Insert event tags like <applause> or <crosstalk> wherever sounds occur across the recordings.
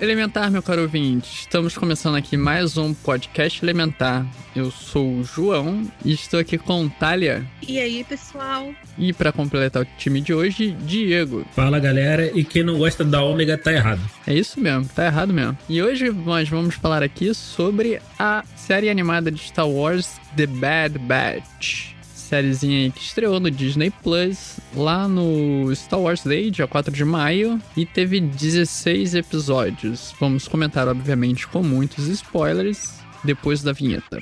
Elementar, meu caro ouvinte, estamos começando aqui mais um podcast Elementar. Eu sou o João e estou aqui com Thalia. E aí, pessoal? E para completar o time de hoje, Diego. Fala galera, e quem não gosta da ômega tá errado. É isso mesmo, tá errado mesmo. E hoje nós vamos falar aqui sobre a série animada de Star Wars The Bad Batch sériezinha aí que estreou no Disney Plus, lá no Star Wars Day, dia 4 de maio, e teve 16 episódios. Vamos comentar, obviamente, com muitos spoilers depois da vinheta.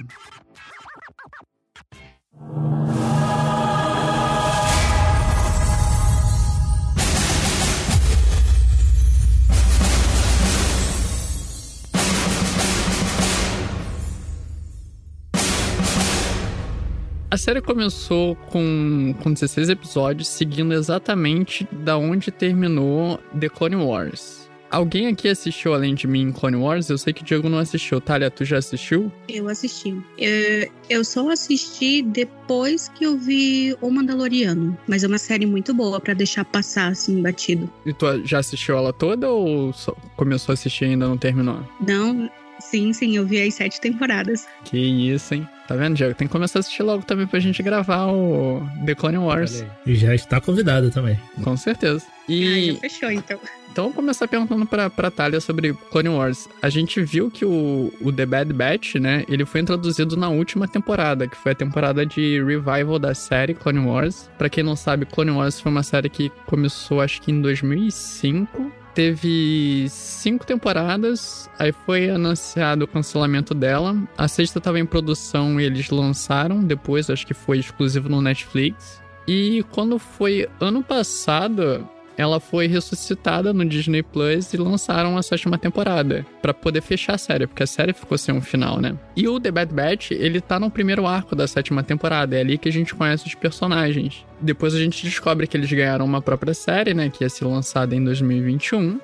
A série começou com, com 16 episódios, seguindo exatamente da onde terminou The Clone Wars. Alguém aqui assistiu além de mim Clone Wars? Eu sei que o Diego não assistiu. Thalia, tu já assistiu? Eu assisti. Eu, eu só assisti depois que eu vi O Mandaloriano. Mas é uma série muito boa para deixar passar assim, batido. E tu já assistiu ela toda ou começou a assistir e ainda não terminou? Não, sim, sim, eu vi as sete temporadas. Que isso, hein? Tá vendo, Diego? Tem que começar a assistir logo também pra gente gravar o The Clone Wars. E já está convidado também. Com certeza. E... Ah, já fechou, então. Então vamos começar perguntando pra, pra Thalia sobre Clone Wars. A gente viu que o, o The Bad Batch, né, ele foi introduzido na última temporada, que foi a temporada de revival da série Clone Wars. Pra quem não sabe, Clone Wars foi uma série que começou acho que em 2005 teve cinco temporadas, aí foi anunciado o cancelamento dela. A sexta estava em produção e eles lançaram depois, acho que foi exclusivo no Netflix. E quando foi ano passado, ela foi ressuscitada no Disney Plus e lançaram a sétima temporada para poder fechar a série, porque a série ficou sem um final, né? E o The Bad Batch, ele tá no primeiro arco da sétima temporada, é ali que a gente conhece os personagens. Depois a gente descobre que eles ganharam uma própria série, né, que ia ser lançada em 2021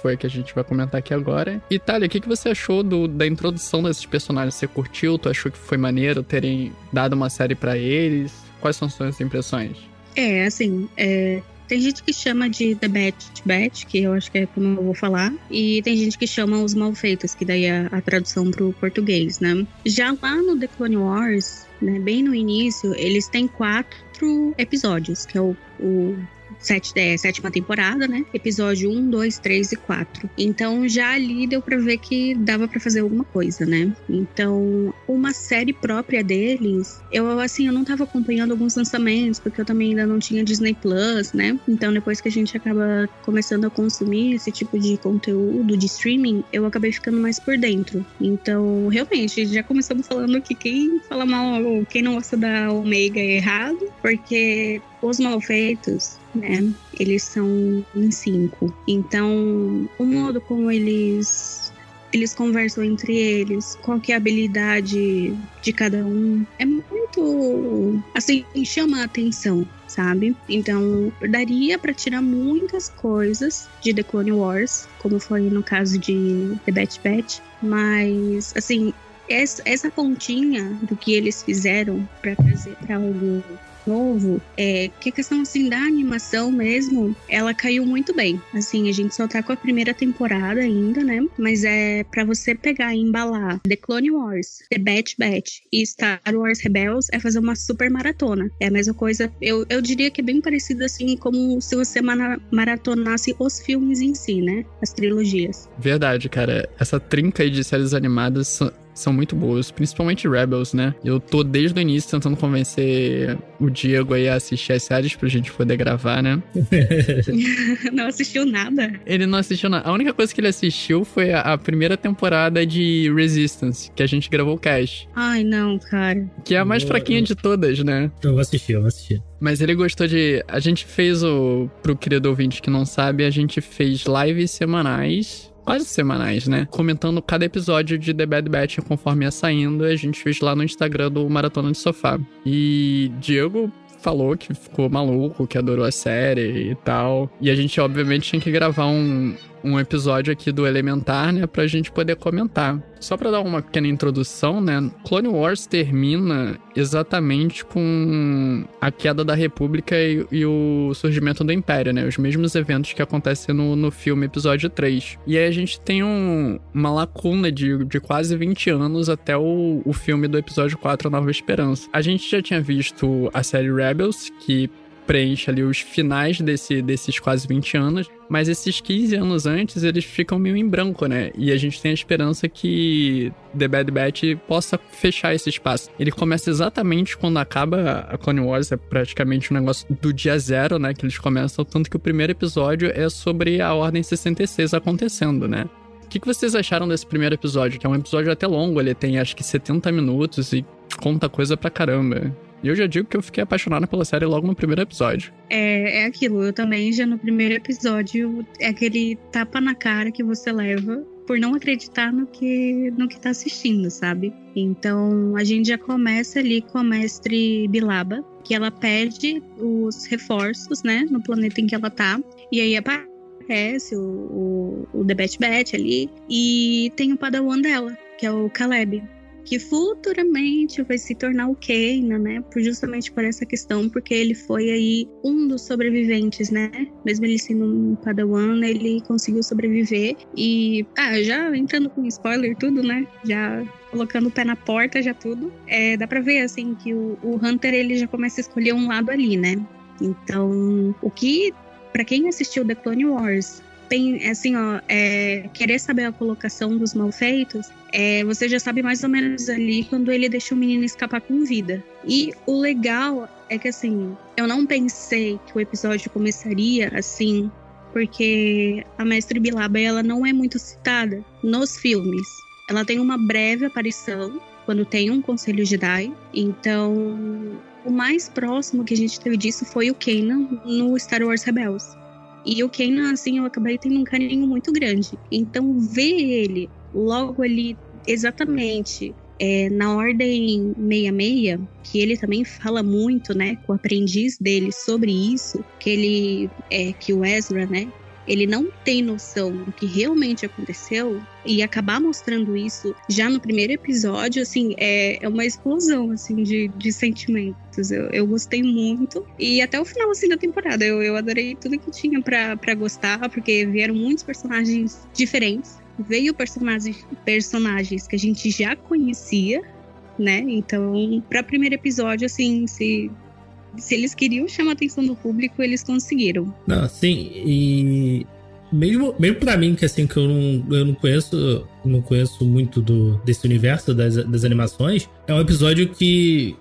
foi a que a gente vai comentar aqui agora. E Thalia, o que, que você achou do, da introdução desses personagens? Você curtiu? Tu achou que foi maneiro terem dado uma série para eles? Quais são suas impressões? É, assim, é, tem gente que chama de The Bad Batch, que eu acho que é como eu vou falar. E tem gente que chama os Malfeitos, que daí é a tradução pro português, né? Já lá no The Clone Wars, né, bem no início, eles têm quatro episódios, que é o, o sete, é, sétima temporada, né? Episódio 1, 2, 3 e 4. Então já ali deu pra ver que dava pra fazer alguma coisa, né? Então, uma série própria deles, eu assim, eu não tava acompanhando alguns lançamentos, porque eu também ainda não tinha Disney Plus, né? Então, depois que a gente acaba começando a consumir esse tipo de conteúdo de streaming, eu acabei ficando mais por dentro. Então, realmente, já começamos falando que quem fala mal quem não gosta da Omega é errado, porque os malfeitos, né? Eles são em cinco. Então, o modo como eles eles conversam entre eles, qual que é a habilidade de cada um, é muito assim, chama a atenção, sabe? Então, daria para tirar muitas coisas de The Clone Wars, como foi no caso de The Bad Batch, mas assim, essa, essa pontinha do que eles fizeram para trazer para algo novo, é que a questão assim da animação mesmo, ela caiu muito bem. Assim, a gente só tá com a primeira temporada ainda, né? Mas é para você pegar e embalar The Clone Wars, The Bad Batch e Star Wars Rebels é fazer uma super maratona. É a mesma coisa, eu, eu diria que é bem parecido assim como se você maratonasse os filmes em si, né? As trilogias. Verdade, cara. Essa trinca aí de séries animadas são muito boas, principalmente Rebels, né? Eu tô desde o início tentando convencer o Diego aí a assistir as séries pra gente poder gravar, né? <laughs> não assistiu nada. Ele não assistiu nada. A única coisa que ele assistiu foi a, a primeira temporada de Resistance, que a gente gravou o cast. Ai, não, cara. Que é a mais Eu- fraquinha de todas, né? Eu vou assistir, eu vou assistir. Mas ele gostou de. A gente fez o. Pro querido ouvinte que não sabe, a gente fez lives semanais. Quase semanais, né? Comentando cada episódio de The Bad Batch conforme ia saindo. A gente fez lá no Instagram do Maratona de Sofá. E Diego falou que ficou maluco, que adorou a série e tal. E a gente, obviamente, tinha que gravar um, um episódio aqui do Elementar, né? Pra gente poder comentar. Só pra dar uma pequena introdução, né? Clone Wars termina exatamente com a queda da República e, e o surgimento do Império, né? Os mesmos eventos que acontecem no, no filme episódio 3. E aí a gente tem um- uma lacuna de, de quase 20 anos até o, o filme do episódio 4, A Nova Esperança. A gente já tinha visto a série Rebels, que preenche ali os finais desse, desses quase 20 anos, mas esses 15 anos antes eles ficam meio em branco, né? E a gente tem a esperança que The Bad Batch possa fechar esse espaço. Ele começa exatamente quando acaba a Clone Wars, é praticamente um negócio do dia zero, né? Que eles começam, tanto que o primeiro episódio é sobre a Ordem 66 acontecendo, né? O que, que vocês acharam desse primeiro episódio? Que é um episódio até longo, ele tem acho que 70 minutos e conta coisa pra caramba. E eu já digo que eu fiquei apaixonado pela série logo no primeiro episódio. É, é aquilo, eu também já no primeiro episódio, é aquele tapa na cara que você leva por não acreditar no que, no que tá assistindo, sabe? Então a gente já começa ali com a mestre Bilaba, que ela pede os reforços, né, no planeta em que ela tá. E aí aparece o, o, o The Bat Bat ali, e tem o padawan dela, que é o Caleb que futuramente vai se tornar o Kanan, né? Por justamente por essa questão, porque ele foi aí um dos sobreviventes, né? Mesmo ele sendo um Padawan, ele conseguiu sobreviver e ah, já entrando com spoiler tudo, né? Já colocando o pé na porta, já tudo. É, dá pra ver assim que o, o Hunter ele já começa a escolher um lado ali, né? Então, o que Pra quem assistiu The Clone Wars assim, ó, é, querer saber a colocação dos malfeitos, é, você já sabe mais ou menos ali quando ele deixa o menino escapar com vida. E o legal é que, assim, eu não pensei que o episódio começaria assim, porque a Mestre Bilaba, ela não é muito citada nos filmes. Ela tem uma breve aparição quando tem um Conselho Jedi, então... O mais próximo que a gente teve disso foi o Kanan no Star Wars Rebels. E o Kanan, assim, eu acabei tendo um carinho muito grande. Então, ver ele logo ali, exatamente é, na Ordem 66, que ele também fala muito, né, com o aprendiz dele sobre isso, que ele, é, que o Ezra, né, ele não tem noção do que realmente aconteceu e acabar mostrando isso já no primeiro episódio, assim, é, é uma explosão, assim, de, de sentimentos. Eu, eu gostei muito. E até o final, assim, da temporada, eu, eu adorei tudo que tinha pra gostar, porque vieram muitos personagens diferentes. Veio personagens, personagens que a gente já conhecia, né? Então, para primeiro episódio, assim, se se eles queriam chamar a atenção do público, eles conseguiram. Não, sim, e mesmo, mesmo pra mim, que assim, que eu não, eu não conheço, não conheço muito do, desse universo das, das animações, é um episódio que,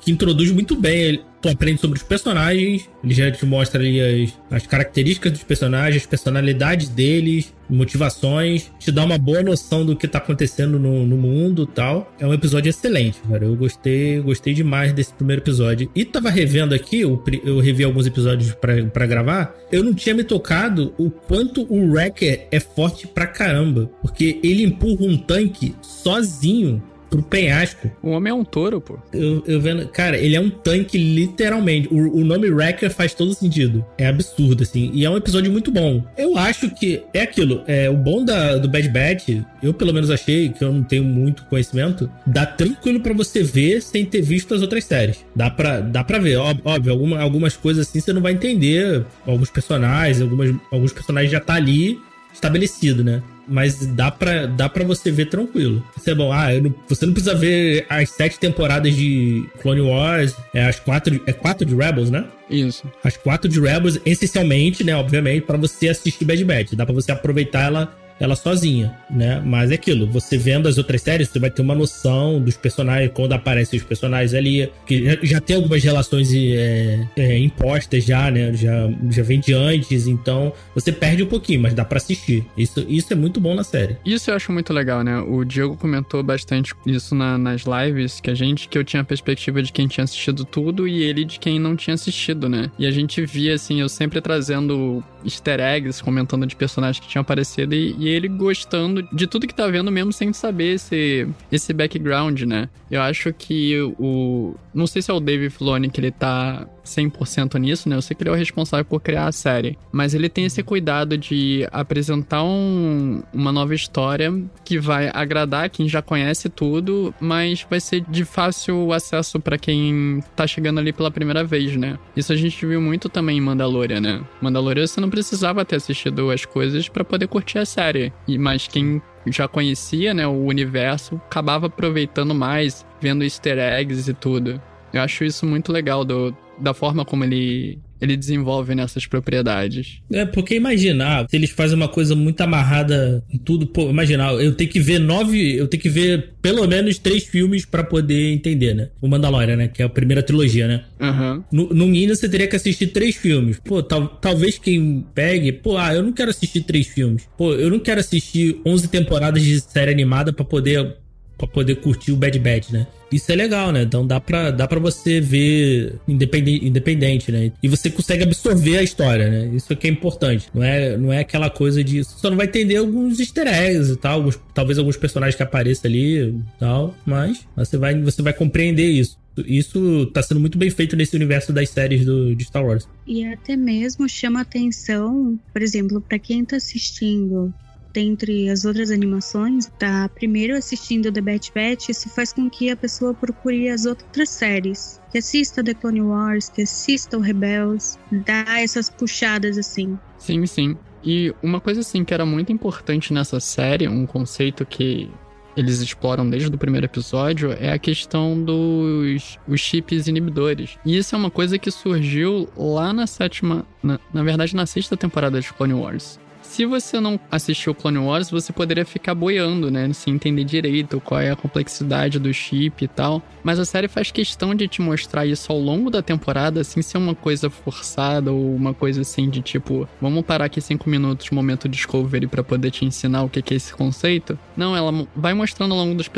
que introduz muito bem. Tu aprende sobre os personagens, ele já te mostra ali as, as características dos personagens, as personalidades deles, motivações, te dá uma boa noção do que tá acontecendo no, no mundo tal. É um episódio excelente, cara. Eu gostei, gostei demais desse primeiro episódio. E tava revendo aqui, eu, eu revi alguns episódios pra gravar, eu não tinha me tocado o quanto o Wrecker é forte pra caramba. Porque ele empurra um tanque sozinho pro penhasco. O homem é um touro, pô. Eu, eu vendo. Cara, ele é um tanque, literalmente. O, o nome Wrecker faz todo sentido. É absurdo, assim. E é um episódio muito bom. Eu acho que é aquilo. É, o bom da, do Bad Batch, eu pelo menos achei, que eu não tenho muito conhecimento, dá tranquilo pra você ver sem ter visto as outras séries. Dá pra, dá pra ver. Óbvio, alguma, algumas coisas assim você não vai entender. Alguns personagens, algumas, alguns personagens já tá ali estabelecido, né? Mas dá pra, dá pra você ver tranquilo. Isso é bom. Ah, não- você não precisa ver as sete temporadas de Clone Wars, é as quatro, é quatro de Rebels, né? Isso. As quatro de Rebels, essencialmente, né? Obviamente, pra você assistir Bad Batch. Dá pra você aproveitar ela ela sozinha, né? Mas é aquilo, você vendo as outras séries, você vai ter uma noção dos personagens, quando aparecem os personagens ali, que já, já tem algumas relações é, é, impostas já, né? Já, já vem de antes, então você perde um pouquinho, mas dá para assistir. Isso, isso é muito bom na série. Isso eu acho muito legal, né? O Diego comentou bastante isso na, nas lives que a gente, que eu tinha a perspectiva de quem tinha assistido tudo e ele de quem não tinha assistido, né? E a gente via, assim, eu sempre trazendo easter eggs, comentando de personagens que tinham aparecido e, e ele gostando de tudo que tá vendo mesmo sem saber esse, esse background, né? Eu acho que o... Não sei se é o Dave Filoni que ele tá 100% nisso, né? Eu sei que ele é o responsável por criar a série, mas ele tem esse cuidado de apresentar um, uma nova história que vai agradar quem já conhece tudo, mas vai ser de fácil acesso para quem tá chegando ali pela primeira vez, né? Isso a gente viu muito também em Mandalorian, né? Mandalorian você não precisava ter assistido as coisas para poder curtir a série, e mas quem já conhecia, né, o universo, acabava aproveitando mais, vendo easter eggs e tudo. Eu acho isso muito legal do, da forma como ele ele desenvolve nessas propriedades. É, porque imaginar, se eles fazem uma coisa muito amarrada em tudo, pô, imaginar, eu tenho que ver nove, eu tenho que ver pelo menos três filmes para poder entender, né? O Mandalorian, né? Que é a primeira trilogia, né? Uhum. No, no mínimo você teria que assistir três filmes. Pô, tal, talvez quem pegue, pô, ah, eu não quero assistir três filmes. Pô, eu não quero assistir 11 temporadas de série animada para poder para poder curtir o Bad Bad, né? Isso é legal, né? Então dá pra, dá pra você ver independente, independente, né? E você consegue absorver a história, né? Isso é que é importante. Não é, não é aquela coisa de. Você só não vai entender alguns easter eggs e tal, alguns, talvez alguns personagens que apareçam ali e tal, mas você vai, você vai compreender isso. Isso tá sendo muito bem feito nesse universo das séries do, de Star Wars. E até mesmo chama atenção, por exemplo, para quem tá assistindo dentre as outras animações, tá primeiro assistindo The Bad Batch, isso faz com que a pessoa procure as outras séries. Que assista The Clone Wars, que assista o Rebels, dá essas puxadas assim. Sim, sim. E uma coisa assim que era muito importante nessa série, um conceito que eles exploram desde o primeiro episódio é a questão dos os chips inibidores. E isso é uma coisa que surgiu lá na sétima, na, na verdade na sexta temporada de Clone Wars. Se você não assistiu Clone Wars, você poderia ficar boiando, né? Sem entender direito qual é a complexidade do chip e tal. Mas a série faz questão de te mostrar isso ao longo da temporada, sem ser uma coisa forçada ou uma coisa assim de tipo, vamos parar aqui cinco minutos, momento Discovery, para poder te ensinar o que é esse conceito. Não, ela vai mostrando ao longo dos,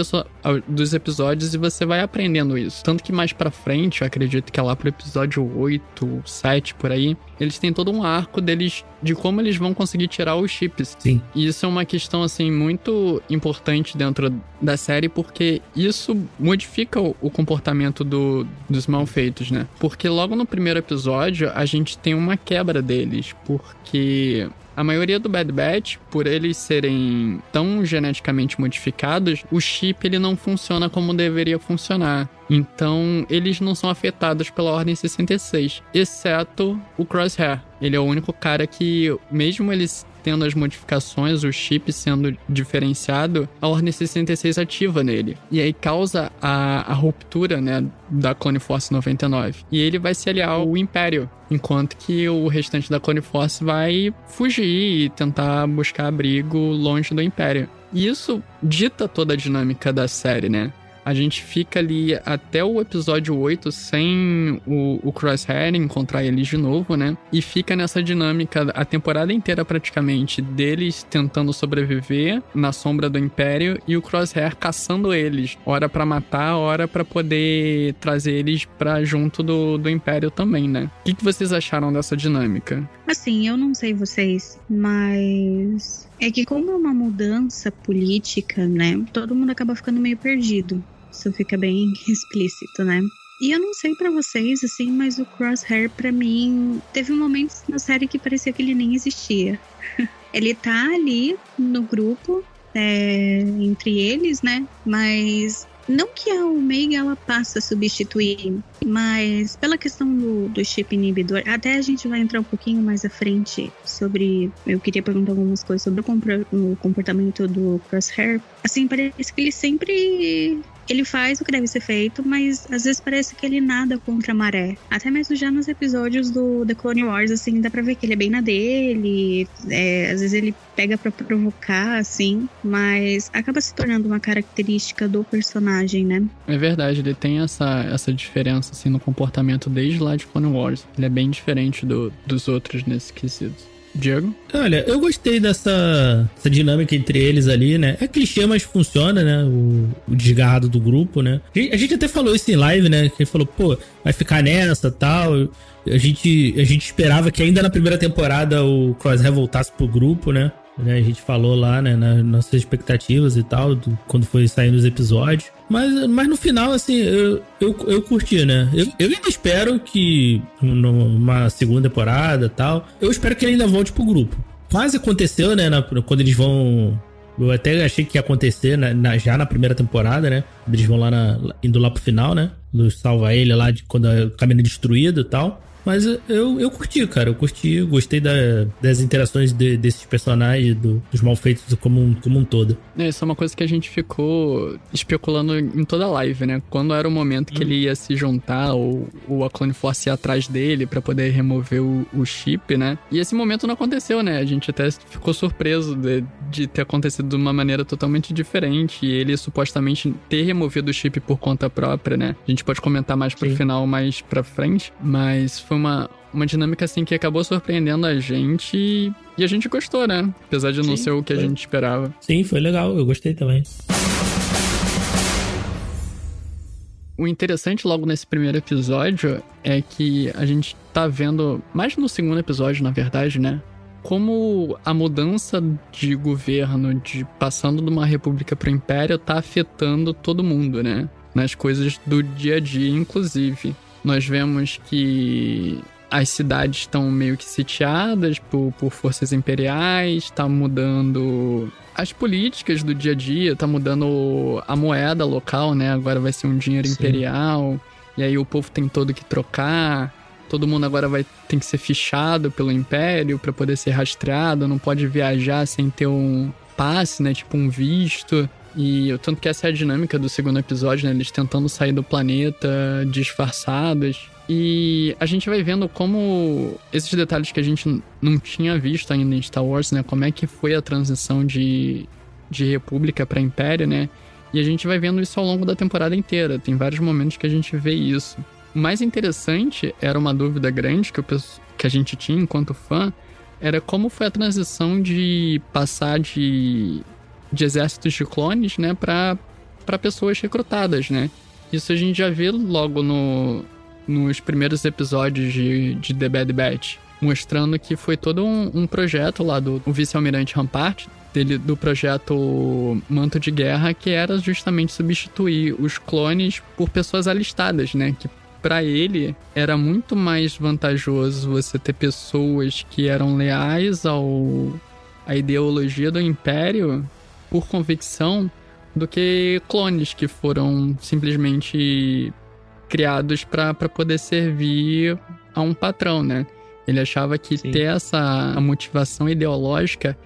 dos episódios e você vai aprendendo isso. Tanto que mais pra frente, eu acredito que é lá pro episódio 8, 7 por aí, eles têm todo um arco deles de como eles vão conseguir tirar os chips. Sim. E isso é uma questão, assim, muito importante dentro da série, porque isso modifica o comportamento do, dos malfeitos, né? Porque logo no primeiro episódio, a gente tem uma quebra deles, porque a maioria do Bad Batch, por eles serem tão geneticamente modificados, o chip ele não funciona como deveria funcionar. Então, eles não são afetados pela Ordem 66, exceto o Crosshair. Ele é o único cara que, mesmo eles tendo as modificações, o chip sendo diferenciado, a Ordem 66 ativa nele. E aí causa a, a ruptura, né, da Clone Force 99. E ele vai se aliar ao Império, enquanto que o restante da Clone Force vai fugir e tentar buscar abrigo longe do Império. E isso dita toda a dinâmica da série, né? A gente fica ali até o episódio 8 sem o, o Crosshair encontrar eles de novo, né? E fica nessa dinâmica a temporada inteira praticamente deles tentando sobreviver na sombra do Império e o Crosshair caçando eles, hora para matar, hora para poder trazer eles para junto do, do Império também, né? O que, que vocês acharam dessa dinâmica? Assim, eu não sei vocês, mas é que como é uma mudança política, né? Todo mundo acaba ficando meio perdido. Isso fica bem explícito, né? E eu não sei para vocês, assim, mas o Crosshair, para mim, teve momentos na série que parecia que ele nem existia. <laughs> ele tá ali no grupo, é, entre eles, né? Mas não que a Omega ela passa a substituir, mas pela questão do, do chip inibidor, até a gente vai entrar um pouquinho mais à frente sobre. Eu queria perguntar algumas coisas sobre o comportamento do Crosshair. Assim, parece que ele sempre ele faz o que deve ser feito, mas às vezes parece que ele nada contra a maré. Até mesmo já nos episódios do The Clone Wars, assim, dá pra ver que ele é bem na dele, é, às vezes ele pega para provocar, assim, mas acaba se tornando uma característica do personagem, né? É verdade, ele tem essa, essa diferença, assim, no comportamento desde lá de Clone Wars. Ele é bem diferente do, dos outros nesse quesito. Diego? Olha, eu gostei dessa, dinâmica entre eles ali, né? É clichê, mas funciona, né? O, o desgarrado do grupo, né? A gente, a gente, até falou isso em live, né? Que ele falou, pô, vai ficar nessa tal. A gente, a gente esperava que ainda na primeira temporada o Crosshair voltasse pro grupo, né? né? A gente falou lá, né, nas nossas expectativas e tal, do, quando foi saindo os episódios. Mas, mas no final, assim, eu, eu, eu curti, né? Eu, eu ainda espero que numa segunda temporada tal, eu espero que ele ainda volte pro grupo. Quase aconteceu, né, na, quando eles vão eu até achei que ia acontecer na, na, já na primeira temporada, né? Eles vão lá indo lá pro final, né? Salva ele lá de quando o caminho é destruído e tal. Mas eu, eu curti, cara. Eu curti, gostei da, das interações de, desses personagens, do, dos malfeitos como um, como um todo. É, isso é uma coisa que a gente ficou especulando em toda a live, né? Quando era o momento que hum. ele ia se juntar, ou, ou a Clone Force ia atrás dele para poder remover o, o, chip, né? E esse momento não aconteceu, né? A gente até ficou surpreso de, de ter acontecido de uma maneira totalmente diferente. E ele supostamente ter removido o chip por conta própria, né? A gente pode comentar mais pro Sim. final, mais pra frente. Mas foi uma, uma dinâmica assim que acabou surpreendendo a gente e a gente gostou, né? Apesar de não Sim, ser o que foi. a gente esperava. Sim, foi legal, eu gostei também. O interessante logo nesse primeiro episódio é que a gente tá vendo, mais no segundo episódio, na verdade, né? Como a mudança de governo, de passando de uma república para o império, tá afetando todo mundo, né? Nas coisas do dia a dia, inclusive nós vemos que as cidades estão meio que sitiadas por, por forças imperiais, está mudando as políticas do dia a dia, está mudando a moeda local, né? Agora vai ser um dinheiro Sim. imperial, e aí o povo tem todo que trocar. Todo mundo agora vai ter que ser fichado pelo império para poder ser rastreado, não pode viajar sem ter um passe, né? Tipo um visto. E tanto que essa é a dinâmica do segundo episódio, né? Eles tentando sair do planeta disfarçados. E a gente vai vendo como esses detalhes que a gente não tinha visto ainda em Star Wars, né? Como é que foi a transição de, de República para Império, né? E a gente vai vendo isso ao longo da temporada inteira. Tem vários momentos que a gente vê isso. O mais interessante era uma dúvida grande que, eu, que a gente tinha enquanto fã, era como foi a transição de passar de de exércitos de clones, né, para pessoas recrutadas, né? Isso a gente já vê logo no, nos primeiros episódios de, de The Bad Batch, mostrando que foi todo um, um projeto lá do vice-almirante Rampart, dele, do projeto Manto de Guerra, que era justamente substituir os clones por pessoas alistadas, né? Que para ele era muito mais vantajoso você ter pessoas que eram leais ao à ideologia do Império por convicção do que clones que foram simplesmente criados para poder servir a um patrão, né? Ele achava que Sim. ter essa motivação ideológica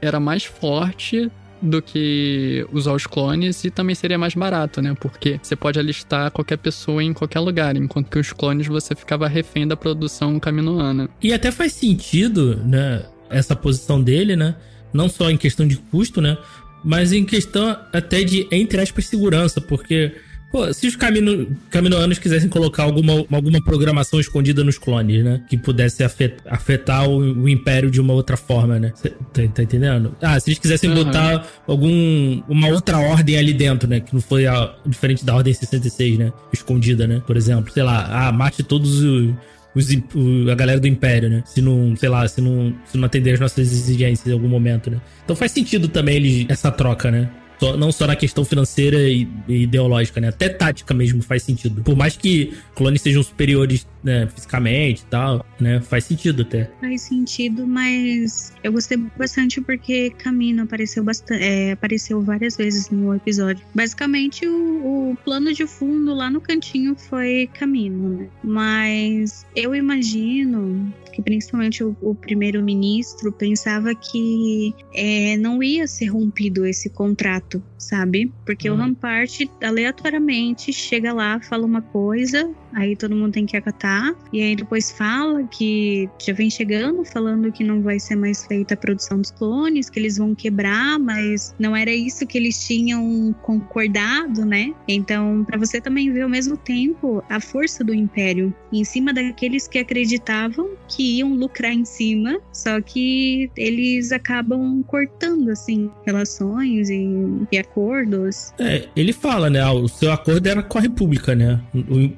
era mais forte do que usar os clones e também seria mais barato, né? Porque você pode alistar qualquer pessoa em qualquer lugar, enquanto que os clones você ficava refém da produção caminoana. E até faz sentido, né? Essa posição dele, né? Não só em questão de custo, né? Mas em questão até de, entre aspas, segurança, porque, pô, se os camino, caminoanos quisessem colocar alguma, alguma programação escondida nos clones, né? Que pudesse afetar, afetar o, o, império de uma outra forma, né? Cê, tá, tá, entendendo? Ah, se eles quisessem uhum. botar algum, uma outra ordem ali dentro, né? Que não foi a, diferente da ordem 66, né? Escondida, né? Por exemplo, sei lá, ah, mate todos os os, o, a galera do Império, né? Se não, sei lá, se não, se não atender as nossas exigências em algum momento, né? Então faz sentido também essa troca, né? Só, não só na questão financeira e, e, ideológica, né? Até tática mesmo faz sentido. Por mais que clones sejam superiores né, fisicamente e tal, né? Faz sentido até. Faz sentido, mas eu gostei bastante porque Camino apareceu bastante, é, apareceu várias vezes no episódio. Basicamente, o, o, plano de fundo lá no cantinho foi Camino, né? Mas eu imagino que principalmente o, o primeiro-ministro pensava que é, não ia ser rompido esse contrato sabe? Porque Uhum. o Rampart aleatoriamente chega lá, fala uma coisa, aí todo mundo tem que acatar, e aí depois fala que já vem chegando falando que não vai ser mais feita a produção dos clones, que eles vão quebrar, mas não era isso que eles tinham concordado, né? Então, pra você também ver ao mesmo tempo a força do Império em cima daqueles que acreditavam que iam lucrar em cima, só que eles acabam cortando assim relações e, e acordos. É, ele fala, né? ah, o seu acordo era com a República, né?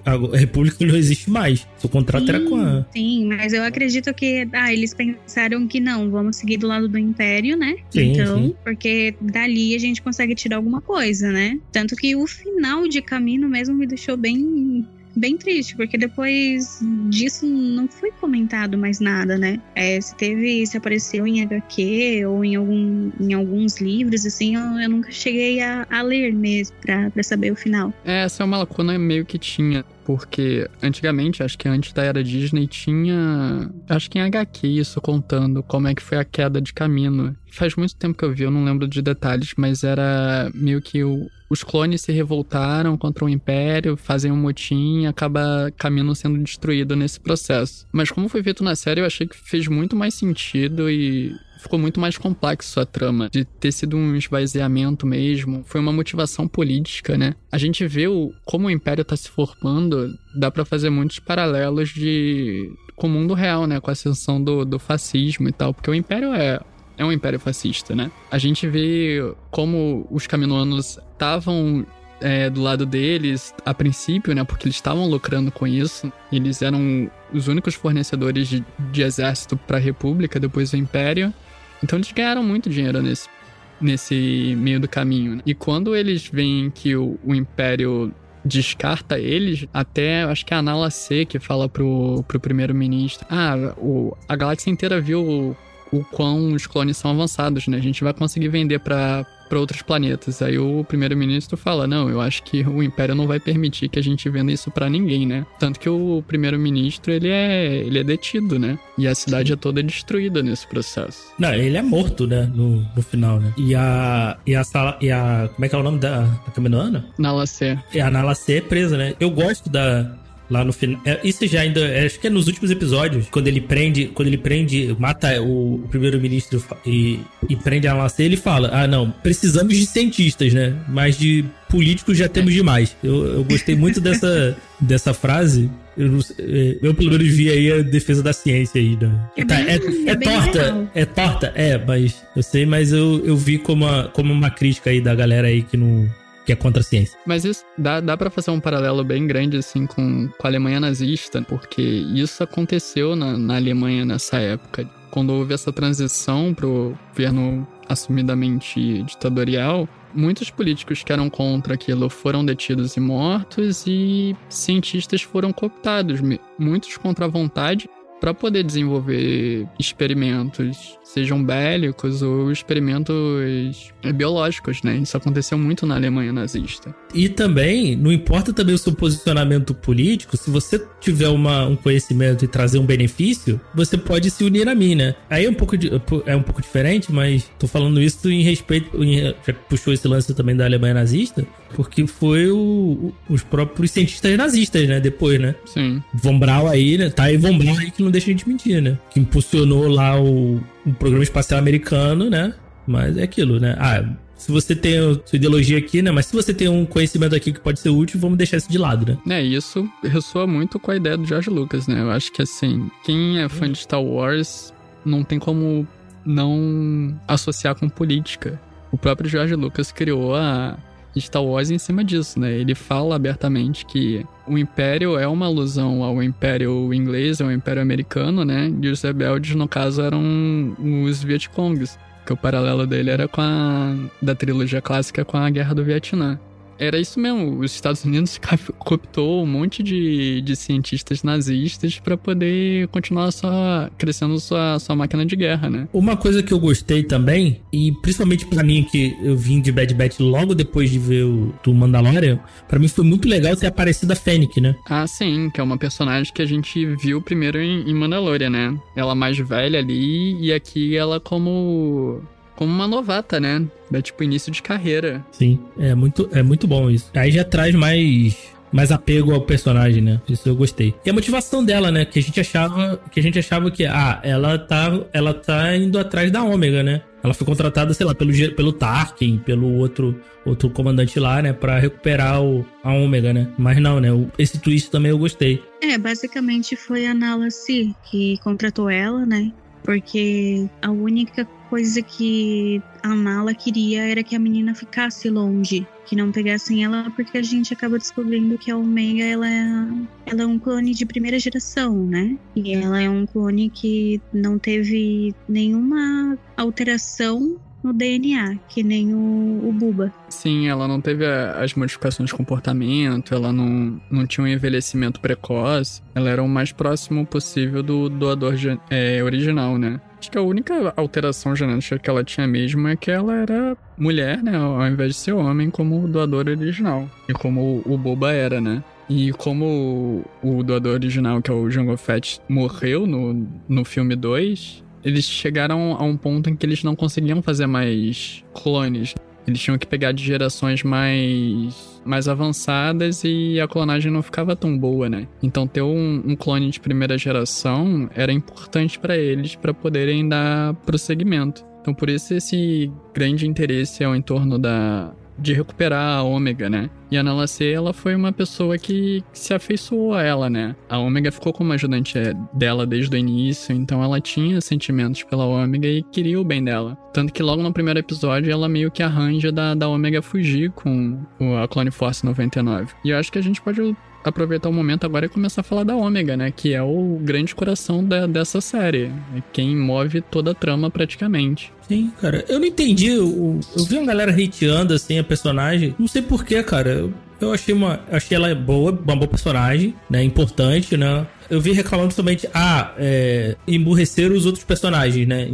A, República não existe mais. Seu contrato era com a. Sim, mas eu acredito que ah, eles pensaram que não, vamos seguir do lado do Império, né? Sim, então, sim. porque dali a gente consegue tirar alguma coisa, né? Tanto que o final de caminho mesmo me deixou bem bem triste, porque depois disso não foi comentado mais nada, né? É, se teve, se apareceu em HQ ou em, algum, em alguns livros, assim, eu, eu nunca cheguei a, a ler mesmo pra, pra saber o final. É, essa é uma lacuna meio que tinha, porque antigamente, acho que antes da era Disney, tinha. Acho que em HQ isso contando como é que foi a queda de Camino. Faz muito tempo que eu vi, eu não lembro de detalhes, mas era meio que o- os clones se revoltaram contra o Império, fazem um motim e acaba Camino sendo destruído nesse processo. Mas como foi feito na série, eu achei que fez muito mais sentido e ficou muito mais complexo a trama, de ter sido um esvaziamento mesmo. Foi uma motivação política, né? A gente vê o, como o Império tá se formando, dá pra fazer muitos paralelos de com o mundo real, né? Com a ascensão do, do fascismo e tal, porque o Império é é um império fascista, né? A gente vê como os caminoanos estavam é, do lado deles a princípio, né? Porque eles estavam lucrando com isso. Eles eram os únicos fornecedores de, de exército para a República, depois do Império. Então eles ganharam muito dinheiro nesse, nesse meio do caminho. né? E quando eles veem que o, o Império descarta eles, até acho que é a Nala C que fala pro, pro primeiro-ministro: Ah, o, a galáxia inteira viu o, quão os clones são avançados, né? A gente vai conseguir vender pra para outros planetas. Aí o primeiro-ministro fala: "Não, eu acho que o império não vai permitir que a gente venda isso pra ninguém, né?" Tanto que o primeiro-ministro, ele é, ele é detido, né? E a cidade é toda destruída nesse processo. Não, ele é morto, né? No, no final, né? E a. E a sala. E a. Como é que é o nome da, da Caminoana? Nala C. E a Nala C é presa, né? Eu gosto da. Lá no final. é, Isso já ainda. é, Acho que é nos últimos episódios. Quando ele prende. Quando ele prende. Mata o, o primeiro-ministro e, e prende a C, ele fala: Ah, não, precisamos de cientistas, né? Mas de políticos já temos demais. Eu, eu gostei muito dessa, <laughs> dessa frase. Eu, é, eu, pelo menos, vi aí a defesa da ciência aí, né? É Tá, bem- é, é é torta, legal. é torta, é, mas eu sei, mas eu, eu vi como uma, como uma crítica aí da galera aí que não. Que é contra a ciência. Mas isso dá, dá para fazer um paralelo bem grande, assim, com, com a Alemanha nazista, porque isso aconteceu na, na Alemanha nessa época. Quando houve essa transição pro governo assumidamente ditatorial, muitos políticos que eram contra aquilo foram detidos e mortos, e cientistas foram cooptados, muitos contra a vontade, para poder desenvolver experimentos, sejam bélicos ou experimentos biológicos, né? Isso aconteceu muito na Alemanha nazista. E também, não importa também o seu posicionamento político, se você tiver uma, um conhecimento e trazer um benefício, você pode se unir a mim, né? Aí é um pouco, de- é um pouco diferente, mas tô falando isso em respeito. em- já puxou esse lance também da Alemanha nazista, porque foi o- os próprios cientistas nazistas, né? Depois, né? Sim. Von Braun aí, né? Tá aí Von Braun aí que não deixa gente mentir, né? Que impulsionou lá o, o programa espacial americano, né? Mas é aquilo, né? Ah, se você tem a sua ideologia aqui, né? Mas se você tem um conhecimento aqui que pode ser útil, vamos deixar isso de lado, né? É, isso ressoa muito com a ideia do George Lucas, né? Eu acho que, assim, quem é fã de Star Wars não tem como não associar com política. O próprio George Lucas criou a Star Wars em cima disso, né? Ele fala abertamente que o Império é uma alusão ao Império inglês, ao Império americano, né? E os rebeldes, no caso, eram os Vietcongs. Que o paralelo dele era com a. da trilogia clássica com a Guerra do Vietnã. Era isso mesmo, os Estados Unidos <laughs> cooptou um monte de, de cientistas nazistas para poder continuar sua, crescendo sua, sua máquina de guerra, né? Uma coisa que eu gostei também, e principalmente pra mim que eu vim de Bad Batch logo depois de ver o do Mandalorian, pra mim foi muito legal ter aparecido a Fennec, né? Ah, sim, que é uma personagem que a gente viu primeiro em, em Mandalorian, né? Ela mais velha ali, e aqui ela como como uma novata, né? Da tipo início de carreira. Sim, é muito, é muito bom isso. Aí já traz mais mais apego ao personagem, né? Isso eu gostei. E a motivação dela, né? Que a gente achava que a gente achava que ah, ela tá ela tá indo atrás da Ômega, né? Ela foi contratada, sei lá, pelo pelo Tarkin, pelo outro outro comandante lá, né, para recuperar o, a Ômega, né? Mas não, né? Esse twist também eu gostei. É, basicamente foi a Nala Si que contratou ela, né? Porque a única coisa que a Nala queria era que a menina ficasse longe, que não pegassem ela, porque a gente acaba descobrindo que a Omega ela é, ela é um clone de primeira geração, né? E ela é um clone que não teve nenhuma alteração no DNA, que nem o, o Buba. Sim, ela não teve a, as modificações de comportamento, ela não, não tinha um envelhecimento precoce, ela era o mais próximo possível do doador é, original, né? Acho que a única alteração genética que ela tinha mesmo é que ela era mulher, né? Ao invés de ser homem, como o doador original. E como o Boba era, né? E como o doador original, que é o Jango Fett, morreu no, no filme 2, eles chegaram a um ponto em que eles não conseguiam fazer mais clones. Eles tinham que pegar de gerações mais, mais avançadas e a clonagem não ficava tão boa, né? Então ter um, um clone de primeira geração era importante para eles para poderem dar prosseguimento. Então por isso esse grande interesse ao entorno da, de recuperar a Ômega, né? E a Nalacê, ela foi uma pessoa que se afeiçoou a ela, né? A Ômega ficou como ajudante é, dela desde o início, então ela tinha sentimentos pela Ômega e queria o bem dela. Tanto que logo no primeiro episódio ela meio que arranja da, da Ômega fugir com a Clone Force 99. E eu acho que a gente pode aproveitar o momento agora e começar a falar da Ômega, né? Que é o grande coração da, dessa série. É quem move toda a trama praticamente. Sim, cara. Eu não entendi. Eu, eu vi uma galera hateando assim a personagem. Não sei porquê, cara. Eu achei uma. Achei ela boa, uma boa personagem, né? Importante, né? Eu vi reclamando somente, ah, é, emburrecer os outros personagens, né?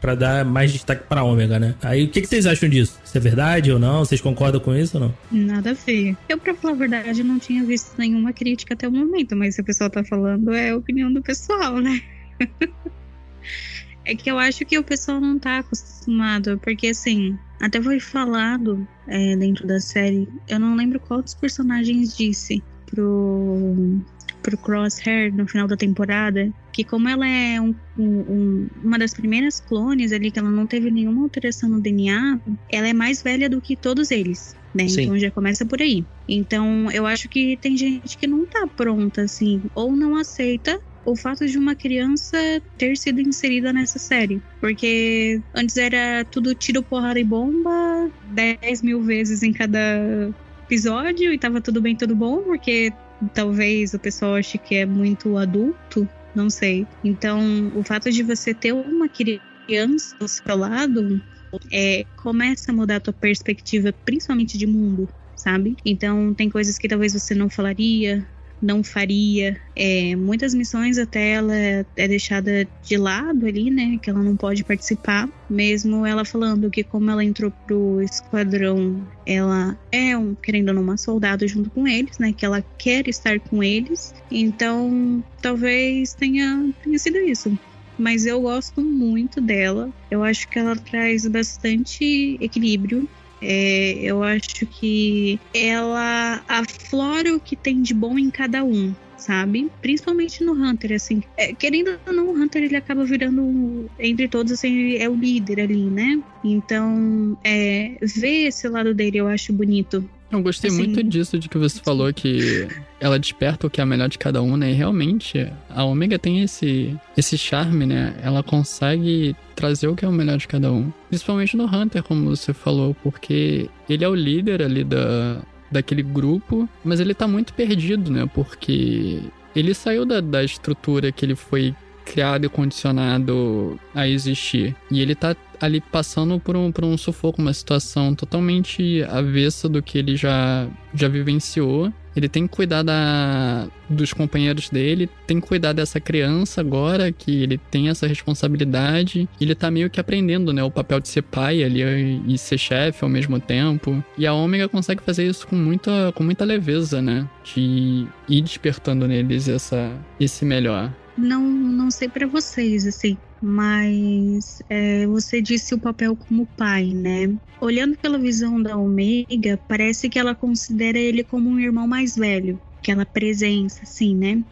Pra dar mais destaque pra Ômega, né? Aí o que, que, vocês acham disso? Se é verdade ou não? Vocês concordam com isso ou não? Nada a ver. Eu, pra falar a verdade, não tinha visto nenhuma crítica até o momento, mas se o pessoal tá falando, é a opinião do pessoal, né? <laughs> É que eu acho que o pessoal não tá acostumado, porque assim, até foi falado é, dentro da série, eu não lembro qual dos personagens disse pro, pro Crosshair no final da temporada, que como ela é um, um, uma das primeiras clones ali, que ela não teve nenhuma alteração no DNA, ela é mais velha do que todos eles. Né? Então já começa por aí. Então eu acho que tem gente que não tá pronta, assim, ou não aceita o fato de uma criança ter sido inserida nessa série. Porque antes era tudo tiro, porrada e bomba, 10 mil vezes em cada episódio e tava tudo bem, tudo bom, porque talvez o pessoal ache que é muito adulto, não sei. Então, o fato de você ter uma criança ao seu lado é, começa a mudar a tua perspectiva, principalmente de mundo, sabe? Então, tem coisas que talvez você não falaria, não faria. É, muitas missões até ela é deixada de lado ali, né? Que ela não pode participar. Mesmo ela falando que como ela entrou pro esquadrão, ela é um, querendo ou não, uma soldado junto com eles, né? Que ela quer estar com eles. Então, talvez tenha, tenha sido isso mas eu gosto muito dela. Eu acho que ela traz bastante equilíbrio é, eu acho que ela aflora o que tem de bom em cada um sabe? Principalmente no Hunter, assim. É, querendo ou não, o Hunter ele acaba virando, entre todos, assim, é o líder ali, né? Então, é, ver esse lado dele eu acho bonito. Eu gostei assim, muito disso de que você falou que ela desperta o que é melhor de cada um, né? E realmente, a Omega tem esse, esse charme, né? Ela consegue trazer o que é o melhor de cada um. Principalmente no Hunter, como você falou, porque ele é o líder ali da, daquele grupo, mas ele tá muito perdido, né? Porque ele saiu da, da estrutura que ele foi criado e condicionado a existir. E ele tá ali passando por um, por um sufoco, uma situação totalmente avessa do que ele já, já vivenciou. Ele tem que cuidar da, dos companheiros dele, tem que cuidar dessa criança agora, que ele tem essa responsabilidade. Ele tá meio que aprendendo, né? O papel de ser pai ali e ser chefe ao mesmo tempo. E a Ômega consegue fazer isso com muita, com muita leveza, né? De ir despertando neles essa, esse melhor. Não, não sei para vocês, assim, mas é, você disse o papel como pai, né? Olhando pela visão da Omega, parece que ela considera ele como um irmão mais velho. Aquela presença, assim, né?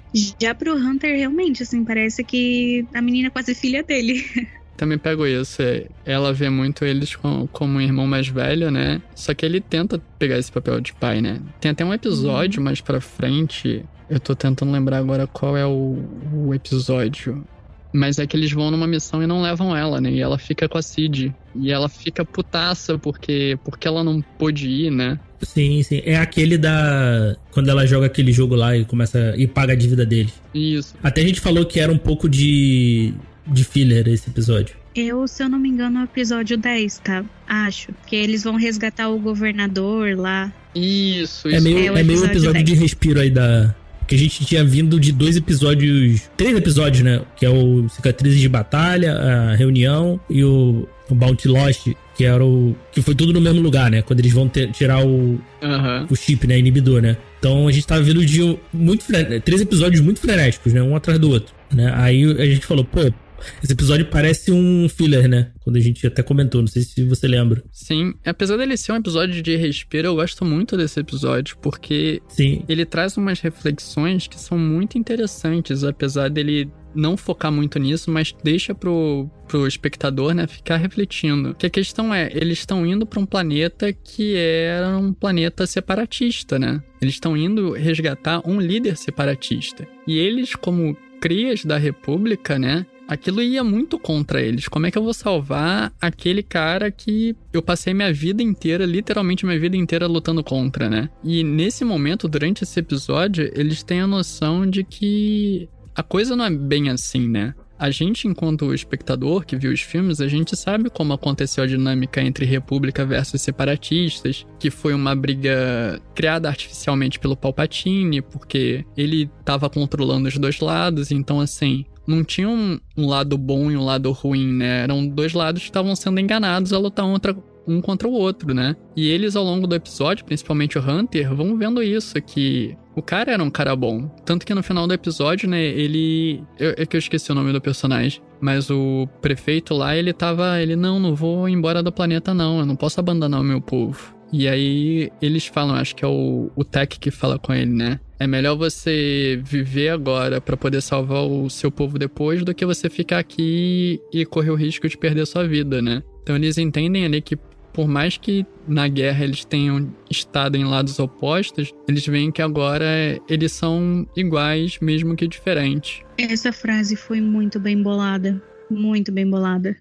Já pro Hunter, realmente, assim, parece que a menina é quase filha dele. <laughs> Também pego isso. é, Ela vê muito eles com- como um irmão mais velho, né? Só que ele tenta pegar esse papel de pai, né? Tem até um episódio mais pra frente. Eu tô tentando lembrar agora qual é o, o episódio. Mas é que eles vão numa missão e não levam ela, né? E ela fica com a Cid. E ela fica putaça porque, porque ela não pôde ir, né? Sim, sim. É aquele da. Quando ela joga aquele jogo lá e começa. e paga a dívida dele. Isso. Até a gente falou que era um pouco de. de filler esse episódio. Eu, se eu não me engano, é o episódio 10, tá? Acho. Que eles vão resgatar o governador lá. Isso, É isso. meio, é é meio episódio episódio de 10. respiro aí da. Que a gente tinha vindo de dois episódios. Três episódios, né? Que é o Cicatrizes de Batalha, a Reunião e o, o Bounty Lost, que era o. Que foi tudo no mesmo lugar, né? Quando eles vão ter- tirar o, Aham. o chip, né? Inibidor, né? Então a gente tava vindo de muito três episódios muito frenéticos, né? Um atrás do outro, né? Aí a gente falou, pô, esse episódio parece um filler, né? Quando a gente até comentou, não sei se você lembra. Sim, apesar dele ser um episódio de respiro, eu gosto muito desse episódio, porque Sim, ele traz umas reflexões que são muito interessantes, apesar dele não focar muito nisso, mas deixa pro, pro espectador, né, ficar refletindo. Que a questão é, eles estão indo para um planeta que era um planeta separatista, né? Eles estão indo resgatar um líder separatista. E eles, como crias da República, né? Aquilo ia muito contra eles. Como é que eu vou salvar aquele cara que eu passei minha vida inteira, literalmente minha vida inteira, lutando contra, né? E nesse momento, durante esse episódio, eles têm a noção de que a coisa não é bem assim, né? A gente, enquanto espectador que viu os filmes, a gente sabe como aconteceu a dinâmica entre República versus separatistas, que foi uma briga criada artificialmente pelo Palpatine, porque ele estava controlando os dois lados, então assim, não tinha um, um lado bom e um lado ruim, né? Eram dois lados que estavam sendo enganados a lutar um, outra- um contra o outro, né? E eles, ao longo do episódio, principalmente o Hunter, vão vendo isso, que o cara era um cara bom. Tanto que no final do episódio, né, ele. eu- É que eu esqueci o nome do personagem. Mas o prefeito lá, ele tava. Ele, não, não vou embora do planeta, não. Eu não posso abandonar o meu povo. E aí eles falam, acho que é o, o Tech que fala com ele, né? É melhor você viver agora pra poder salvar o seu povo depois do que você ficar aqui e correr o risco de perder sua vida, né? Então eles entendem ali que por mais que na guerra eles tenham estado em lados opostos, eles veem que agora eles são iguais, mesmo que diferentes. Essa frase foi muito bem bolada. Muito bem bolada.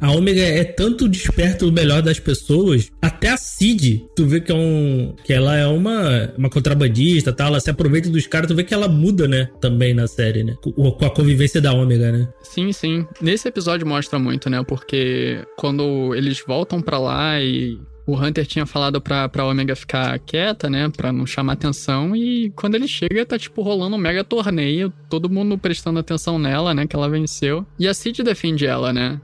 A Ômega é tanto desperta o melhor das pessoas, até a Cid, tu vê que é um. que ela é uma, uma contrabandista, tá? Ela se aproveita dos caras, tu vê que ela muda, né? Também na série, né? Com, com a convivência da Ômega, né? Sim, sim. Nesse episódio mostra muito, né? Porque quando eles voltam pra lá e o Hunter tinha falado pra, pra Omega ficar quieta, né? Pra não chamar atenção. E quando ele chega, tá tipo rolando um mega torneio. Todo mundo prestando atenção nela, né? Que ela venceu. E a Cid defende ela, né?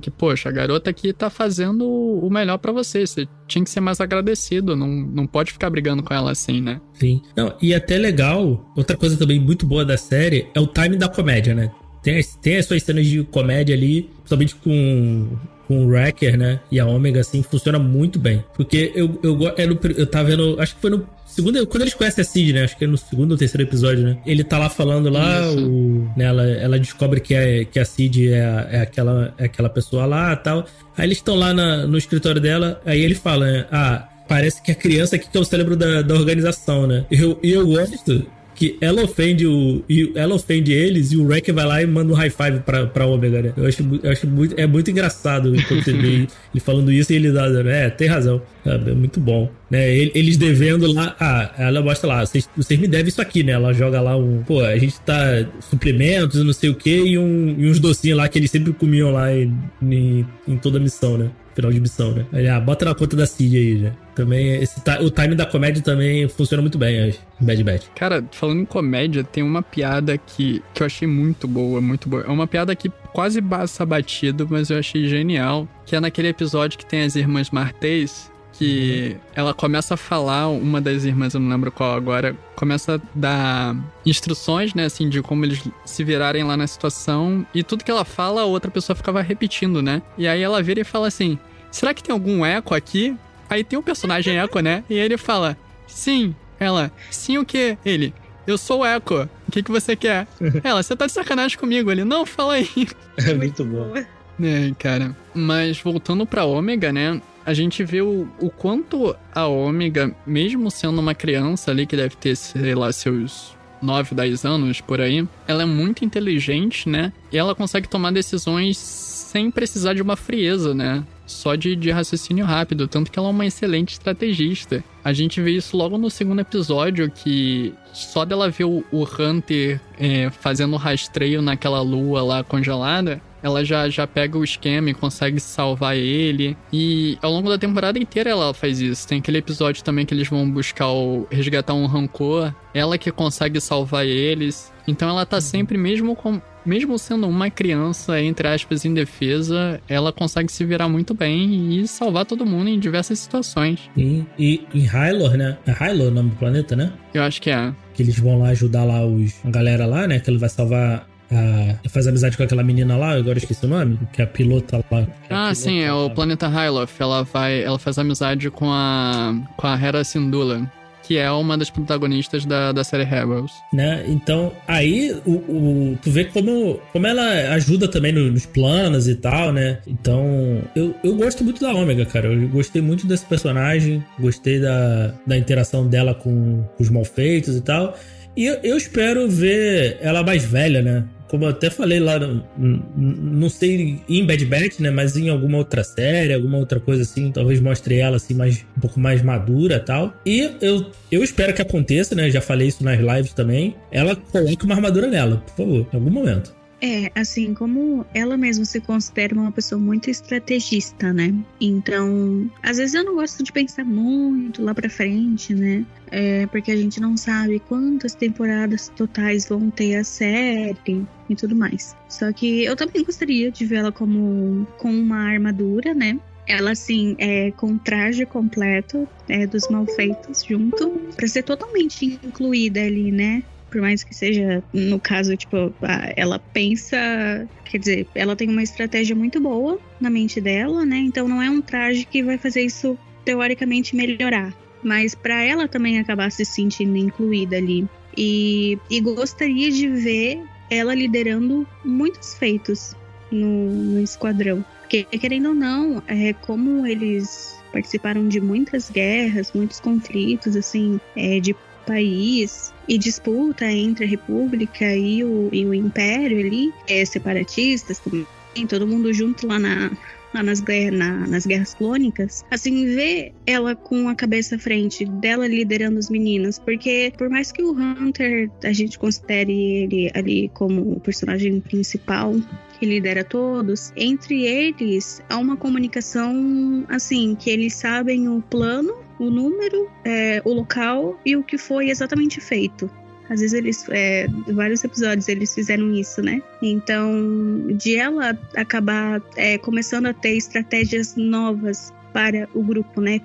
Que, poxa, a garota aqui tá fazendo o melhor pra você. Você tinha que ser mais agradecido. Não, não pode ficar brigando com ela assim, né? Sim. Não, e até legal, outra coisa também muito boa da série é o time da comédia, né? Tem tem as suas cenas de comédia ali, principalmente com, com o Wrecker, né? E a Ômega, assim, funciona muito bem. Porque eu, eu, go- é eu tava vendo, acho que foi no segundo, quando eles conhecem a Cid, né? Acho que é no segundo ou terceiro episódio, né? Ele tá lá falando lá, o, né? ela, ela descobre que, é, que a Cid é, a- é, aquela, é aquela pessoa lá e tal. Aí eles estão lá na- no escritório dela, aí ele fala, né? Ah, parece que a criança aqui que é o cérebro da, da organização, né? E eu, eu gosto que ela ofende o. ela ofende eles e o Wrecker vai lá e manda um high five pra, pra Omega, né? Eu acho, eu acho muito. É muito engraçado quando você vê ele falando isso e ele dá. É, tem razão. É muito bom. Né? Ele- Eles devendo lá. Ah, ela mostra lá, vocês, vocês me devem isso aqui, né? Ela joga lá um. Pô, a gente tá. suplementos, não sei o que, e, um, e uns docinhos lá que eles sempre comiam lá em, em, em toda a missão, né? Final de missão, né? Aí, ah, bota na conta da Cid aí, já. Também, esse, o time da comédia também funciona muito bem, acho. Bad Batch. Cara, falando em comédia, tem uma piada que, que eu achei muito boa, muito boa. É uma piada que quase passa batido, mas eu achei genial. Que é naquele episódio que tem as irmãs Martês, que ela começa a falar, uma das irmãs, eu não lembro qual agora, começa a dar instruções, né, assim, de como eles se virarem lá na situação, e tudo que ela fala, a outra pessoa ficava repetindo, né? E aí ela vira e fala assim: será que tem algum eco aqui? Aí tem um personagem eco, né? E ele fala: sim. Ela: sim o quê? Ele: eu sou o Echo. O que, que você quer? <laughs> Ela, você tá de sacanagem comigo? Ele, não, fala aí. É muito bom. É, cara. Mas voltando pra Ômega, né? A gente vê o, o quanto a Ômega, mesmo sendo uma criança ali que deve ter, sei lá, seus 9, 10 anos por aí, ela é muito inteligente, né? E ela consegue tomar decisões sem precisar de uma frieza, né? Só de, de raciocínio rápido, tanto que ela é uma excelente estrategista. A gente vê isso logo no segundo episódio, que só dela ver o, o Hunter é, fazendo rastreio naquela lua lá congelada, ela já, já pega o esquema e consegue salvar ele. E ao longo da temporada inteira ela faz isso. Tem aquele episódio também que eles vão buscar o. resgatar um rancor. Ela que consegue salvar eles. Então ela tá sempre, mesmo com, mesmo sendo uma criança, entre aspas, indefesa, ela consegue se virar muito bem e salvar todo mundo em diversas situações. E, e em Hylor, né? É Hylor o nome do planeta, né? Eu acho que é. Que eles vão lá ajudar lá os, a galera lá, né? Que ele vai salvar a, faz amizade com aquela menina lá, agora eu esqueci o nome, que é a pilota lá. É ah, sim, é o lá. planeta Hyloth. Ela vai, ela faz amizade com a com a Hera Syndulla, que é uma das protagonistas da, da série Rebels. Né? Então, aí o, o- tu vê como, como ela ajuda também no- nos planos e tal, né? Então, eu, eu gosto muito da Ômega, cara. Eu gostei muito desse personagem, gostei da, da interação dela com, com os malfeitos e tal. E eu, eu espero ver ela mais velha, né? Como eu até falei lá, não sei em Bad Batch, né? Mas em alguma outra série, alguma outra coisa assim, talvez mostre ela assim mais um pouco mais madura, tal. E eu, eu espero que aconteça, né? Já falei isso nas lives também. Ela coloque uma armadura nela, por favor, em algum momento. É, assim, como ela mesma se considera uma pessoa muito estrategista, né? Então, às vezes eu não gosto de pensar muito lá pra frente, né? É, porque a gente não sabe quantas temporadas totais vão ter a série e tudo mais. Só que eu também gostaria de vê-la como com uma armadura, né? Ela, assim, é com traje completo é, dos malfeitos junto, pra ser totalmente incluída ali, né? Por mais que seja, no caso, tipo, ela pensa. Quer dizer, ela tem uma estratégia muito boa na mente dela, né? Então não é um traje que vai fazer isso teoricamente melhorar. Mas pra ela também acabar se sentindo incluída ali. E, e gostaria de ver ela liderando muitos feitos no, no esquadrão. Porque, querendo ou não, é, como eles participaram de muitas guerras, muitos conflitos, assim, é, de país e disputa entre a República e o, e o Império ali, é, separatistas também, todo mundo junto lá na. Lá nas, na- nas guerras clônicas, assim, ver ela com a cabeça à frente, dela liderando os meninos, porque por mais que o Hunter a gente considere ele ali como o personagem principal, que lidera todos, entre eles há uma comunicação assim, que eles sabem o plano, o número, é, o local e o que foi exatamente feito. Às vezes eles, é, vários episódios eles fizeram isso, né? Então, de ela acabar é, começando a ter estratégias novas para o grupo, né?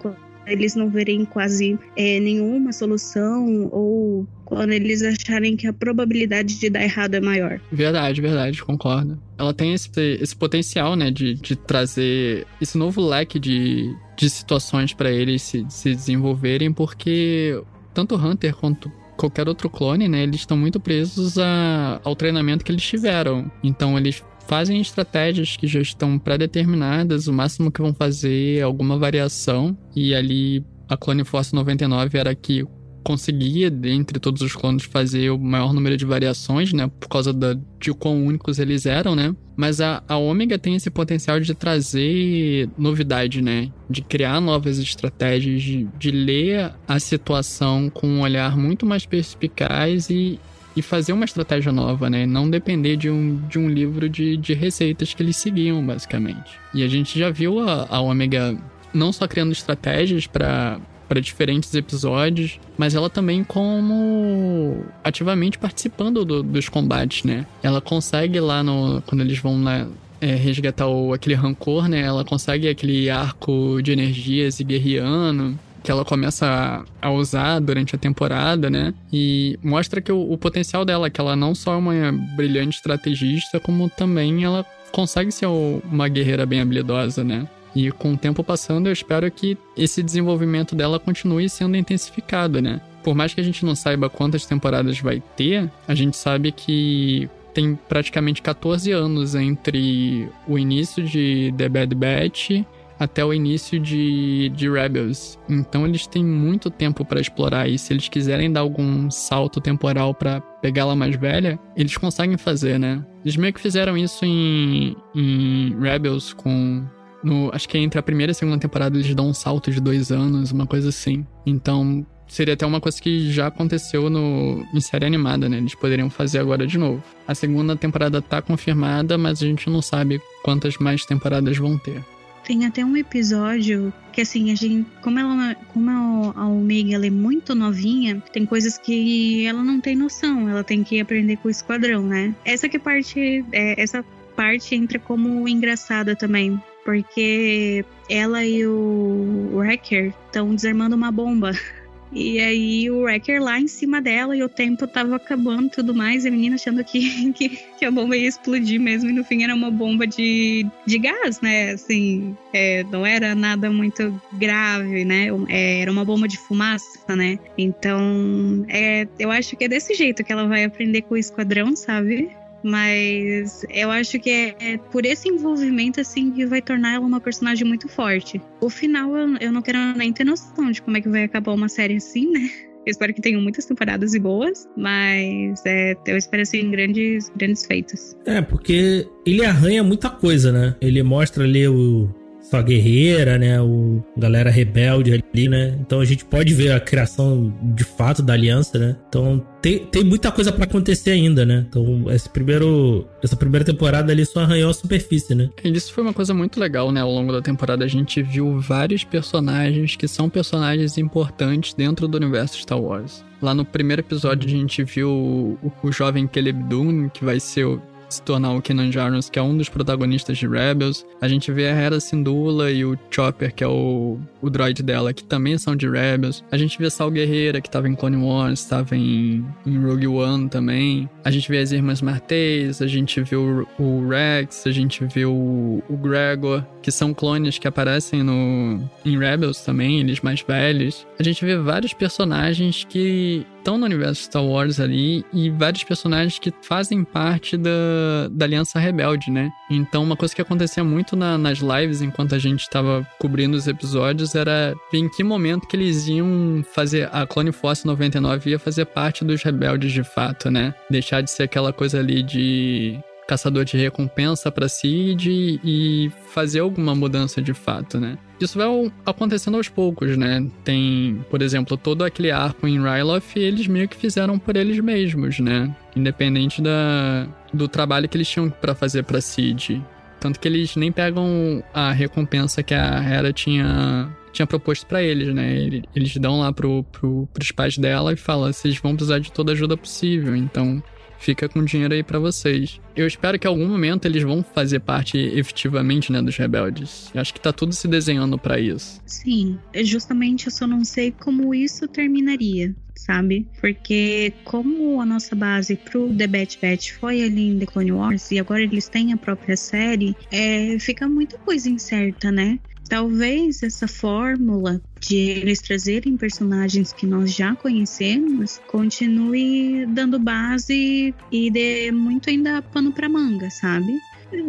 Eles não verem quase é, nenhuma solução ou quando eles acharem que a probabilidade de dar errado é maior. Verdade, verdade, concordo. Ela tem esse, esse potencial, né, de, de trazer esse novo leque de, de situações pra eles se, se desenvolverem, porque tanto Hunter quanto qualquer outro clone, né, eles estão muito presos a, ao treinamento que eles tiveram. Então eles fazem estratégias que já estão pré-determinadas, o máximo que vão fazer é alguma variação, e ali a Clone Force 99 era que conseguia, dentre todos os clones, fazer o maior número de variações, né? Por causa da, de quão únicos eles eram, né? Mas a, a Ômega tem esse potencial de trazer novidade, né? De criar novas estratégias, de, de ler a situação com um olhar muito mais perspicaz e, e fazer uma estratégia nova, né? Não depender de um, de um livro de, de receitas que eles seguiam, basicamente. E a gente já viu a, a Ômega não só criando estratégias para para diferentes episódios, mas ela também como ativamente participando do- dos combates, né? Ela consegue lá no quando eles vão na é, resgatar o, aquele rancor, né? Ela consegue aquele arco de energias e guerriano que ela começa a, usar durante a temporada, né? E mostra que o, o, potencial dela, que ela não só é uma brilhante estrategista, como também ela consegue ser uma guerreira bem habilidosa, né? E com o tempo passando, eu espero que esse desenvolvimento dela continue sendo intensificado, né? Por mais que a gente não saiba quantas temporadas vai ter, a gente sabe que tem praticamente 14 anos entre o início de The Bad Batch até o início de, de Rebels. Então eles têm muito tempo para explorar e se eles quiserem dar algum salto temporal para pegá-la mais velha, eles conseguem fazer, né? Eles meio que fizeram isso em, em Rebels com no, acho que entre a primeira e a segunda temporada eles dão um salto de dois anos, uma coisa assim. Então, seria até uma coisa que já aconteceu no, em série animada, né? Eles poderiam fazer agora de novo. A segunda temporada tá confirmada, mas a gente não sabe quantas mais temporadas vão ter. Tem até um episódio que assim, a gente, como ela, como a Omega ela é muito novinha, tem coisas que ela não tem noção, ela tem que aprender com o esquadrão, né? Essa que parte, é, essa parte entra como engraçada também, porque ela e o Wrecker estão desarmando uma bomba <laughs> e aí o Wrecker lá em cima dela e o tempo tava acabando e tudo mais. E a menina achando que, <laughs> que, que, a bomba ia explodir mesmo. E no fim era uma bomba de, de gás, né? Assim, é, não era nada muito grave, né? É, era uma bomba de fumaça, né? Então, é, eu acho que é desse jeito que ela vai aprender com o esquadrão, sabe? Mas eu acho que é, é, por esse envolvimento, assim, que vai tornar ela uma personagem muito forte. O final, eu, eu não quero nem ter noção de como é que vai acabar uma série assim, né? Eu espero que tenham muitas temporadas e boas, mas é, eu espero assim grandes, grandes feitos. É, porque ele arranha muita coisa, né? Ele mostra ali o, só guerreira, né? O galera rebelde ali, né? Então a gente pode ver a criação de fato da aliança, né? Então tem, tem muita coisa para acontecer ainda, né? Então esse primeiro, essa primeira temporada ali só arranhou a superfície, né? E isso foi uma coisa muito legal, né? Ao longo da temporada a gente viu vários personagens que são personagens importantes dentro do universo Star Wars. Lá no primeiro episódio a gente viu o, o jovem Caleb Dune, que vai ser o se tornar o Kenan Jarnus, que é um dos protagonistas de Rebels. A gente vê a Hera Syndulla e o Chopper, que é o, o droid dela, que também são de Rebels. A gente vê Sal Guerreira, que estava em Clone Wars, estava em, em Rogue One também. A gente vê as Irmãs Martez, a gente vê o, o Rex, a gente vê o, o Gregor, que são clones que aparecem no em Rebels também, eles mais velhos. A gente vê vários personagens que estão no universo Star Wars ali e vários personagens que fazem parte da, da Aliança Rebelde, né? Então, uma coisa que acontecia muito na, nas lives enquanto a gente estava cobrindo os episódios era em que momento que eles iam fazer. A Clone Force 99 ia fazer parte dos rebeldes de fato, né? Deixar de ser aquela coisa ali de caçador de recompensa para Cid e fazer alguma mudança de fato, né? Isso vai acontecendo aos poucos, né? Tem, por exemplo, todo aquele arco em Ryloth, eles meio que fizeram por eles mesmos, né? Independente da, do trabalho que eles tinham para fazer para Cid. Tanto que eles nem pegam a recompensa que a Hera tinha tinha proposto para eles, né? Eles dão lá pro, pro, pros pais dela e falam: vocês vão precisar de toda ajuda possível, então fica com dinheiro aí para vocês. Eu espero que em algum momento eles vão fazer parte efetivamente, né, dos rebeldes. Eu acho que tá tudo se desenhando para isso. Sim, justamente eu só não sei como isso terminaria, sabe? Porque como a nossa base pro The Bad Batch foi ali em The Clone Wars e agora eles têm a própria série, é, fica muita coisa incerta, né? Talvez essa fórmula de eles trazerem personagens que nós já conhecemos continue dando base e dê muito ainda pano para manga, sabe?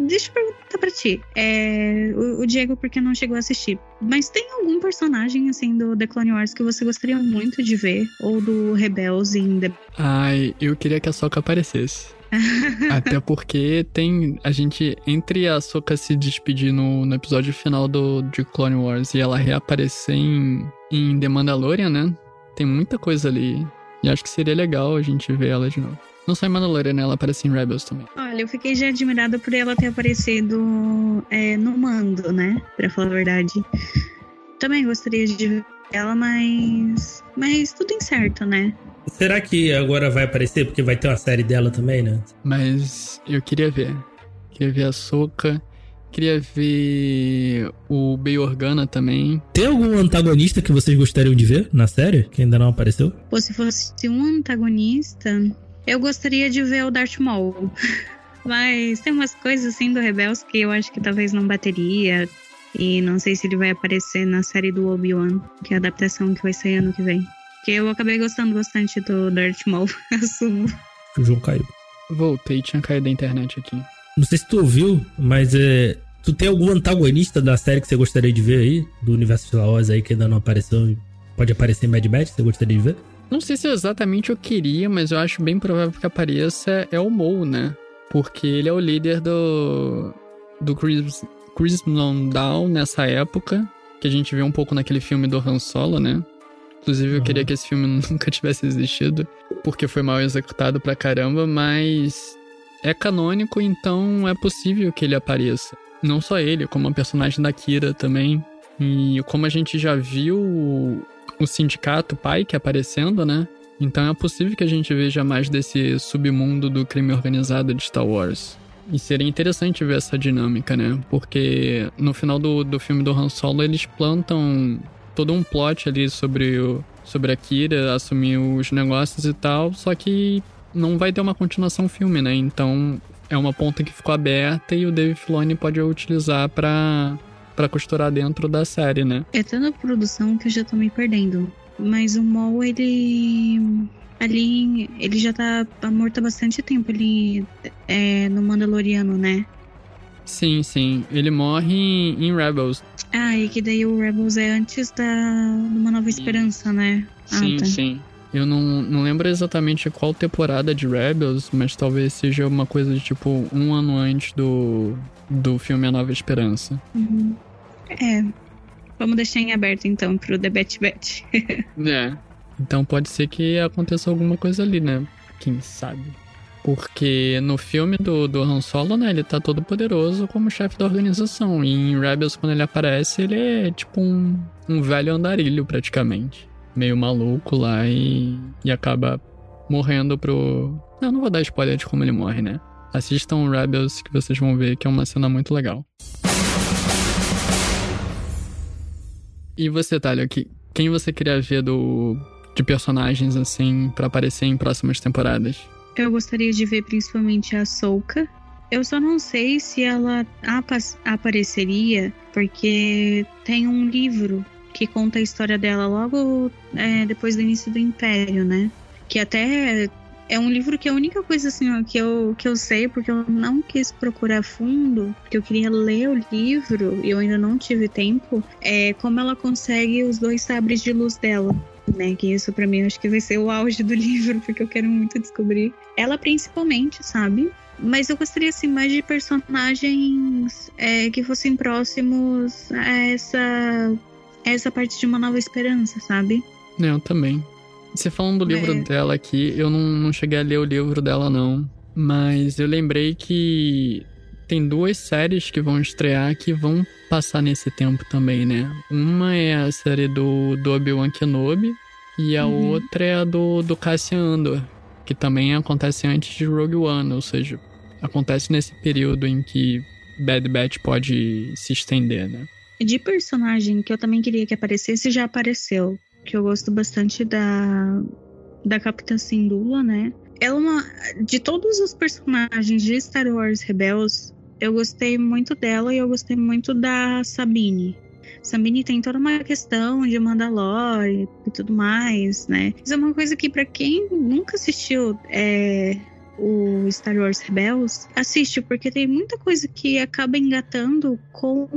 Deixa eu perguntar pra ti. É, o, o, Diego, porque não chegou a assistir. Mas tem algum personagem, assim, do The Clone Wars que você gostaria muito de ver? Ou do Rebels em The... Ai, eu queria que a Soca aparecesse. <laughs> Até porque tem a gente, entre a Soka se despedir no, no episódio final do, de Clone Wars e ela reaparecer em, em The Mandalorian, né? Tem muita coisa ali. E acho que seria legal a gente ver ela de novo. Não só em Mandalorian, né? Ela aparece em Rebels também. Olha, eu fiquei já admirada por ela ter aparecido é, no mando, né? Pra falar a verdade. Também gostaria de ver ela, mas. Mas tudo incerto, né? Será que agora vai aparecer? Porque vai ter uma série dela também, né? Mas eu queria ver. Queria ver a Soca. Queria ver o Bay Organa também. Tem algum antagonista que vocês gostariam de ver na série? Que ainda não apareceu? Pô, se fosse um antagonista, eu gostaria de ver o Darth Maul. <laughs> Mas tem umas coisas assim do Rebels que eu acho que talvez não bateria. E não sei se ele vai aparecer na série do Obi-Wan, que é a adaptação que vai sair ano que vem. Que eu acabei gostando bastante do Darth Maul, <laughs> assumo. O João caiu. Voltei, tinha caído da internet aqui. Não sei se tu ouviu, mas é. Tu tem algum antagonista da série que você gostaria de ver aí? Do universo Star Wars aí que ainda não apareceu? Pode aparecer em Mad Max, você gostaria de ver? Não sei se exatamente eu queria, mas eu acho bem provável que apareça é o Maul, né? Porque ele é o líder do. do Chris, Chris Down nessa época. Que a gente vê um pouco naquele filme do Han Solo, né? Inclusive, eu Uhum. queria que esse filme <laughs> nunca tivesse existido, porque foi mal executado pra caramba, mas é canônico, então é possível que ele apareça. Não só ele, como a personagem da Kira também. E como a gente já viu o, sindicato Pike aparecendo, né? Então é possível que a gente veja mais desse submundo do crime organizado de Star Wars. E seria interessante ver essa dinâmica, né? Porque no final do, do filme do Han Solo eles plantam todo um plot ali sobre, o, sobre a Kira assumir os negócios e tal, só que não vai ter uma continuação filme, né? Então é uma ponta que ficou aberta e o Dave Filoni pode utilizar pra, pra costurar dentro da série, né? É tanta produção que eu já tô me perdendo. Mas o Maul, ele. Ali, ele já tá morto há bastante tempo ali é, no Mandaloriano, né? Sim, sim. Ele morre em, em Rebels. Ah, e que daí o Rebels é antes da de Uma Nova Esperança, né? Sim, ah, tá. sim. Eu não, não lembro exatamente qual temporada de Rebels, mas talvez seja uma coisa de tipo um ano antes do, do filme A Nova Esperança. Uhum. É. Vamos deixar em aberto então pro The Bat Bat. <laughs> É. Então pode ser que aconteça alguma coisa ali, né? Quem sabe? Porque no filme do, do Han Solo, né, ele tá todo poderoso como chefe da organização. E em Rebels, quando ele aparece, ele é tipo um, um velho andarilho, praticamente. Meio maluco lá e, e acaba morrendo pro. Não, não vou dar spoiler de como ele morre, né? Assistam Rebels que vocês vão ver que é uma cena muito legal. E você, Thalia, que, quem você queria ver do, de personagens assim pra aparecer em próximas temporadas? Eu gostaria de ver principalmente a Souka. Eu só não sei se ela apa- apareceria, porque tem um livro que conta a história dela logo é, depois do início do Império, né? Que até é um livro que é a única coisa assim que eu, que eu sei, porque eu não quis procurar fundo, porque eu queria ler o livro e eu ainda não tive tempo, é como ela consegue os dois sabres de luz dela né? Que isso pra mim acho que vai ser o auge do <laughs> livro, porque eu quero muito descobrir. Ela principalmente, sabe? Mas eu gostaria assim mais de personagens é, que fossem próximos a essa essa parte de uma nova esperança, sabe? É, Eu também. Você falando do livro É. dela aqui, eu não, não cheguei a ler o livro dela, não. Mas eu lembrei que tem duas séries que vão estrear que vão passar nesse tempo também, né? Uma é a série do, do Obi-Wan Kenobi e a Uhum. outra é a do, do Cassian Andor, que também acontece antes de Rogue One, ou seja, acontece nesse período em que Bad Batch pode se estender, né? De personagem que eu também queria que aparecesse, já apareceu. Que eu gosto bastante da, da Capitã Syndulla, né? É uma. De todos os personagens de Star Wars Rebels, eu gostei muito dela e eu gostei muito da Sabine. Sabine tem toda uma questão de Mandalore e tudo mais, né? Isso é uma coisa que, pra quem nunca assistiu é, o Star Wars Rebels, assiste, porque tem muita coisa que acaba engatando com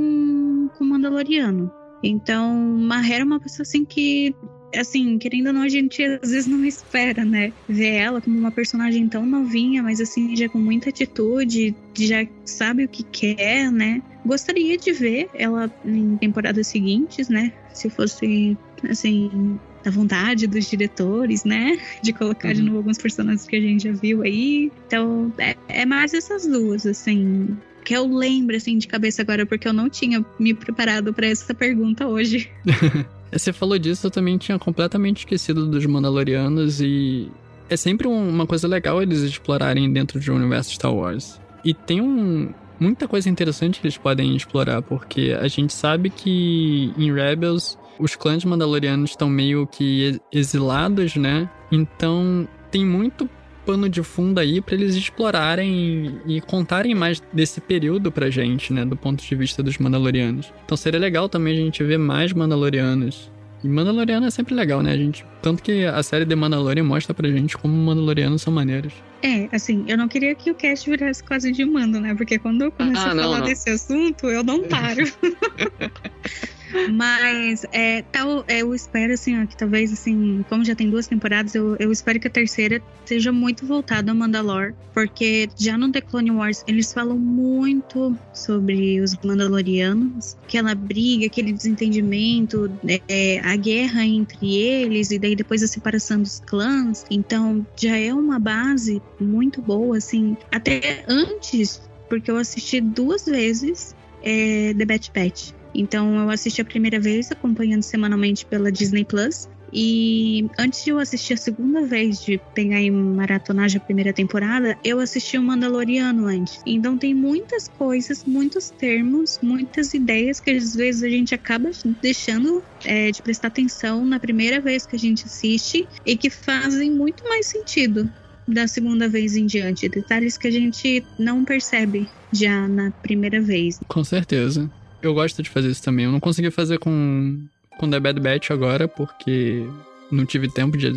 com o Mandaloriano. Então, Mahera é uma pessoa assim que, assim, querendo ou não, a gente às vezes não espera, né? Ver ela como uma personagem tão novinha, mas assim, já com muita atitude, já sabe o que quer, né? Gostaria de ver ela em temporadas seguintes, né? Se fosse, assim, da vontade dos diretores, né? <laughs> De colocar de Uhum. novo alguns personagens que a gente já viu aí. Então, é, é mais essas duas, assim que eu lembro assim de cabeça agora, porque eu não tinha me preparado para essa pergunta hoje. <laughs> Você falou disso, eu também tinha completamente esquecido dos Mandalorianos e é sempre um- uma coisa legal eles explorarem dentro de um universo Star Wars. E tem um, muita coisa interessante que eles podem explorar, porque a gente sabe que em Rebels os clãs mandalorianos estão meio que exilados, né? Então tem muito pano de fundo aí para eles explorarem e contarem mais desse período pra gente, né, do ponto de vista dos Mandalorianos. Então seria legal também a gente ver mais Mandalorianos. E Mandaloriano é sempre legal, né? A gente, tanto que a série The Mandalorian mostra pra gente como Mandalorianos são maneiros. É, assim, eu não queria que o cast virasse quase de mando, né? Porque quando eu começo ah, a falar não. desse assunto, eu não paro. <laughs> Mas é, tal, é, eu espero, assim, ó, que talvez, assim, como já tem duas temporadas, eu, eu espero que a terceira seja muito voltada a Mandalor. Porque já no The Clone Wars eles falam muito sobre os Mandalorianos, aquela briga, aquele desentendimento, é, a guerra entre eles, e daí depois a separação dos clãs. Então já é uma base muito boa, assim, até antes, porque eu assisti duas vezes é, The Bad Batch. Então eu assisti a primeira vez acompanhando semanalmente pela Disney Plus. E antes de eu assistir a segunda vez de pegar e maratonagem a primeira temporada, eu assisti o Mandaloriano antes. Então tem muitas coisas, muitos termos, muitas ideias que às vezes a gente acaba deixando é, de prestar atenção na primeira vez que a gente assiste e que fazem muito mais sentido da segunda vez em diante. Detalhes que a gente não percebe já na primeira vez. Com certeza eu gosto de fazer isso também. Eu não consegui fazer com, com The Bad Batch agora, porque não tive tempo de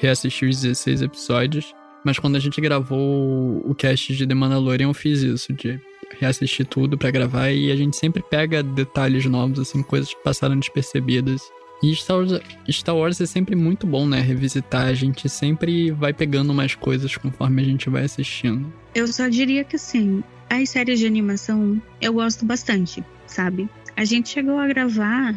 reassistir os 16 episódios. Mas quando a gente gravou o cast de The Mandalorian, eu fiz isso, de reassistir tudo para gravar. E a gente sempre pega detalhes novos, assim, coisas que passaram despercebidas. E Star Wars, Star Wars é sempre muito bom, né? Revisitar. A gente sempre vai pegando mais coisas conforme a gente vai assistindo. Eu só diria que, assim, as séries de animação eu gosto bastante sabe? A gente chegou a gravar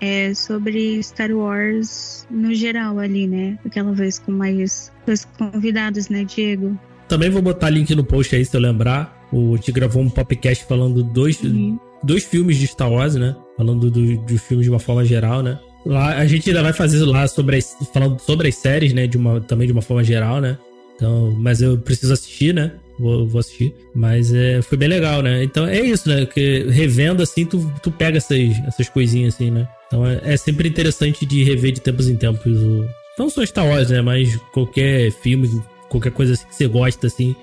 é, sobre Star Wars no geral ali, né? Aquela vez com mais dois convidados, né, Diego? Também vou botar link no post aí, se eu lembrar. O Ti gravou um podcast falando dois, uhum. dois filmes de Star Wars, né? Falando do, dos filmes de uma forma geral, né? Lá, a gente ainda vai fazer lá sobre as, falando sobre as séries, né? De uma, também de uma forma geral, né? Então, mas eu preciso assistir, né? Vou, vou assistir. Mas é, foi bem legal, né? Então é isso, né? Que revendo assim, tu, tu pega essas, essas coisinhas assim, né? Então é, é sempre interessante de rever de tempos em tempos. O... Não só Star Wars, né? Mas qualquer filme, qualquer coisa assim que você gosta, assim,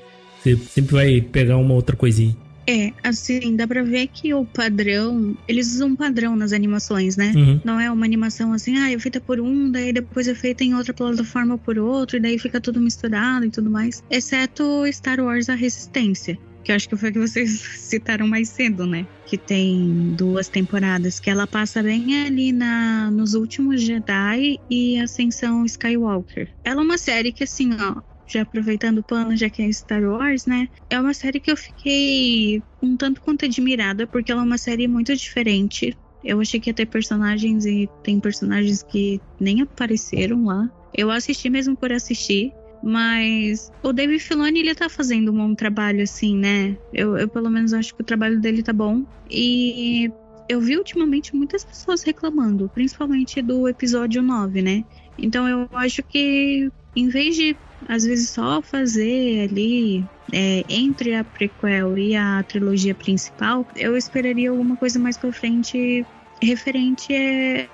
você sempre vai pegar uma outra coisinha. É, assim, dá pra ver que o padrão. Eles usam um padrão nas animações, né? Uhum. Não é uma animação assim, ah, é feita por um, daí depois é feita em outra plataforma por outro, e daí fica tudo misturado e tudo mais. Exceto Star Wars A Resistência. Que eu acho que foi que vocês <laughs> citaram mais cedo, né? Que tem duas temporadas, que ela passa bem ali na, nos últimos Jedi e Ascensão Skywalker. Ela é uma série que, assim, ó, já aproveitando o pano, já que é Star Wars, né? É uma série que eu fiquei um tanto quanto admirada, porque ela é uma série muito diferente. Eu achei que ia ter personagens e tem personagens que nem apareceram lá. Eu assisti mesmo por assistir. Mas o David Filoni, ele tá fazendo um bom trabalho, assim, né? Eu, eu pelo menos acho que o trabalho dele tá bom. E eu vi ultimamente muitas pessoas reclamando, principalmente do episódio 9, né? Então eu acho que em vez de às vezes só fazer ali é, entre a prequel e a trilogia principal, eu esperaria alguma coisa mais pra frente referente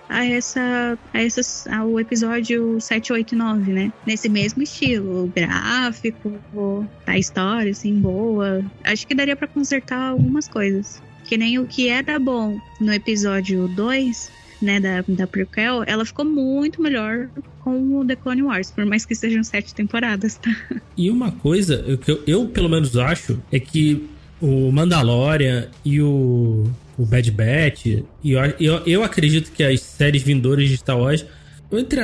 a essa, a essas, ao episódio 7, 8 e 9, né? Nesse mesmo estilo, gráfico, a história, assim, boa. Acho que daria para consertar algumas coisas. Que nem o que era bom no episódio 2, né, da, da prequel, ela ficou muito melhor com o The Clone Wars, por mais que sejam sete temporadas, tá? E uma coisa que eu, eu pelo menos acho é que o Mandalorian e o, o Bad Batch, e eu, eu, eu acredito que as séries vindouras de Star Wars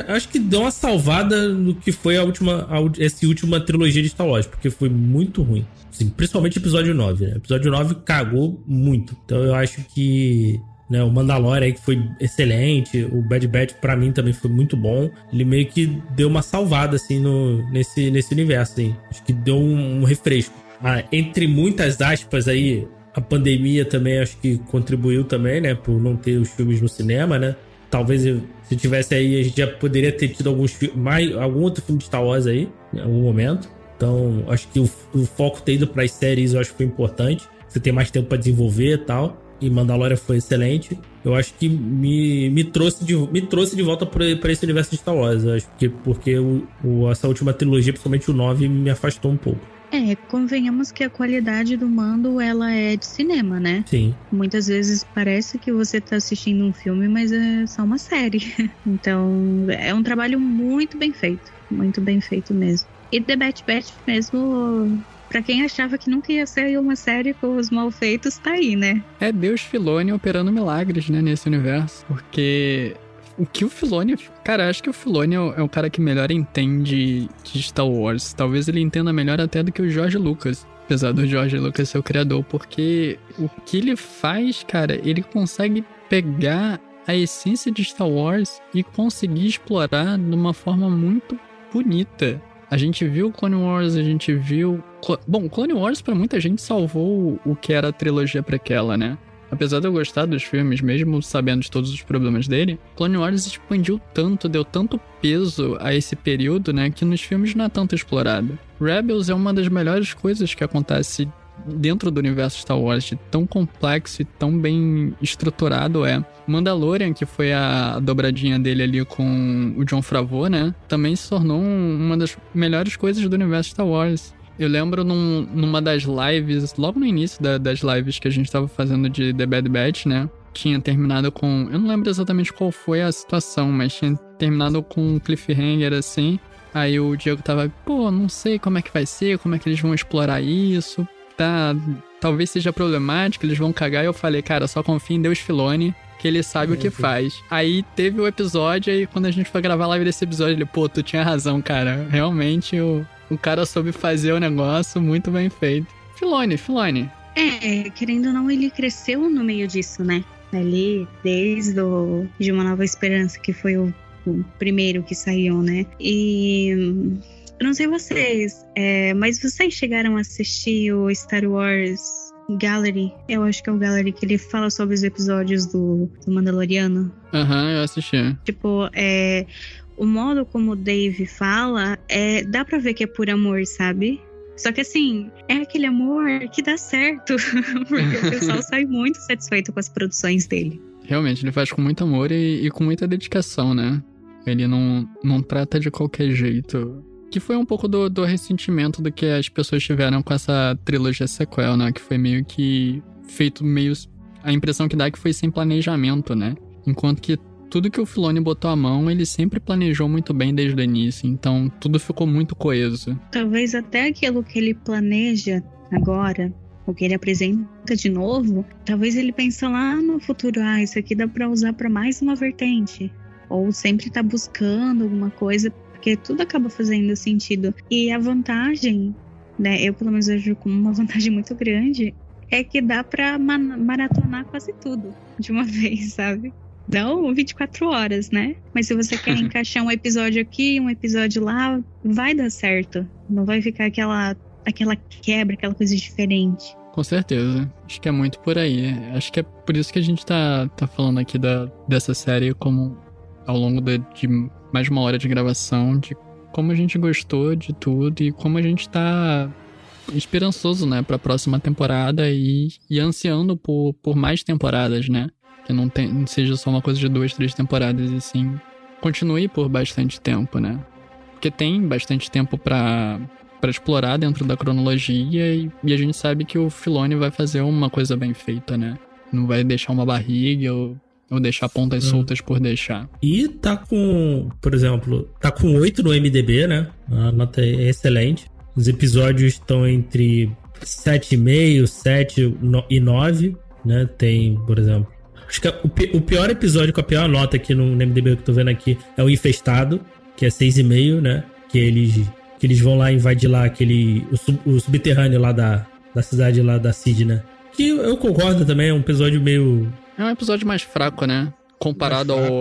acho que deu uma salvada no que foi a última, a, essa última trilogia de Star Wars, porque foi muito ruim. Assim, principalmente episódio 9, né? Episódio 9 cagou muito. Então eu acho que né? O Mandalorian aí que foi excelente, o Bad Batch para mim também foi muito bom. Ele meio que deu uma salvada assim no nesse nesse universo assim. Acho que deu um, um refresco. Ah, entre muitas aspas aí, a pandemia também acho que contribuiu também, né, por não ter os filmes no cinema, né? Talvez se tivesse aí a gente já poderia ter tido alguns mais algum outro filme de Star Wars aí em algum momento. Então, acho que o, o foco ter ido para as séries eu acho que foi importante. você tem mais tempo para desenvolver e tal. E Mandalorian foi excelente. Eu acho que me, me, trouxe, de, me trouxe de volta para esse universo de Star Wars. Acho que porque o, o, essa última trilogia, principalmente o 9, me afastou um pouco. É, convenhamos que a qualidade do mando ela é de cinema, né? Sim. Muitas vezes parece que você tá assistindo um filme, mas é só uma série. <laughs> Então, é um trabalho muito bem feito, muito bem feito mesmo. E The Bat Bat mesmo Pra quem achava que nunca ia ser uma série com os mal feitos, tá aí, né? É Deus Filone operando milagres, né, nesse universo. Porque o que o Filone. Cara, acho que o Filone é o, é o, cara que melhor entende de Star Wars. Talvez ele entenda melhor até do que o George Lucas. Apesar do George Lucas ser o criador. Porque o que ele faz, cara, ele consegue pegar a essência de Star Wars e conseguir explorar de uma forma muito bonita. A gente viu Clone Wars, a gente viu. Bom, Clone Wars para muita gente salvou o que era a trilogia prequela, né? Apesar de eu gostar dos filmes, mesmo sabendo de todos os problemas dele, Clone Wars expandiu tanto, deu tanto peso a esse período, né, que nos filmes não é tanto explorado. Rebels é uma das melhores coisas que acontece dentro do universo Star Wars, de tão complexo e tão bem estruturado é. Mandalorian, que foi a dobradinha dele ali com o John Favreau, né? Também se tornou uma das melhores coisas do universo Star Wars. Eu lembro num, numa das lives, logo no início da, das lives que a gente tava fazendo de The Bad Batch, né? Tinha terminado com. Eu não lembro exatamente qual foi a situação, mas tinha terminado com um cliffhanger assim. Aí o Diego tava, pô, não sei como é que vai ser, como é que eles vão explorar isso tá. Talvez seja problemático, eles vão cagar. E eu falei, cara, só confia em Deus Filone, que ele sabe é, o que faz. Aí teve o episódio, e quando a gente foi gravar a live desse episódio, ele, pô, tu tinha razão, cara. Realmente o, o cara soube fazer o negócio muito bem feito. Filone, Filone. É, querendo ou não, ele cresceu no meio disso, né? Ali, desde o, de Uma Nova Esperança, que foi o, o primeiro que saiu, né? E eu não sei vocês, é, mas vocês chegaram a assistir o Star Wars Gallery? Eu acho que é o Gallery que ele fala sobre os episódios do, do Mandaloriano. Aham, uhum, eu assisti. Tipo, é, o modo como o Dave fala, é, dá pra ver que é por amor, sabe? Só que assim, é aquele amor que dá certo, <laughs> porque o pessoal sai muito satisfeito com as produções dele. Realmente, ele faz com muito amor e, e com muita dedicação, né? Ele não, não trata de qualquer jeito que foi um pouco do, do ressentimento do que as pessoas tiveram com essa trilogia sequel, né? Que foi meio que feito meio. A impressão que dá é que foi sem planejamento, né? Enquanto que tudo que o Filoni botou a mão, ele sempre planejou muito bem desde o início. Então tudo ficou muito coeso. Talvez até aquilo que ele planeja agora, o que ele apresenta de novo, talvez ele pense lá no futuro, ah, isso aqui dá para usar para mais uma vertente. Ou sempre tá buscando alguma coisa porque tudo acaba fazendo sentido. E a vantagem, né, eu pelo menos vejo como uma <laughs> vantagem muito grande, é que dá pra maratonar quase tudo de uma <laughs> vez, sabe? Não 24 horas, né? Mas se você quer <laughs> encaixar um episódio aqui, um episódio lá, vai dar certo. Não vai ficar aquela, aquela quebra, aquela coisa diferente. Com certeza. Acho que é muito por aí. Acho que é por isso que a gente tá, tá falando aqui da, dessa série como ao longo de, de mais de uma hora de gravação, de como a gente gostou de tudo e como a gente tá esperançoso, né, pra próxima temporada e, e ansiando por, por mais temporadas, né? Que não, tem, não seja só uma coisa de duas, três temporadas e sim continue por bastante tempo, né? Porque tem bastante tempo para para explorar dentro da cronologia e, e, a gente sabe que o Filone vai fazer uma coisa bem feita, né? Não vai deixar uma barriga ou ou deixar pontas hum. soltas por deixar. E tá com, por exemplo, tá com 8 no MDB, né? A nota é excelente. Os episódios estão entre 7,5, 7 e 9, né? Tem, por exemplo. Acho que é o, pior episódio com a pior nota aqui no, MDB que eu tô vendo aqui é o Infestado, que é 6,5, né? Que eles, que eles vão lá invadir lá aquele. O, sub, o subterrâneo lá da, da cidade lá da Cid, né? Que eu concordo também, é um episódio meio é um episódio mais fraco, né? Comparado fraco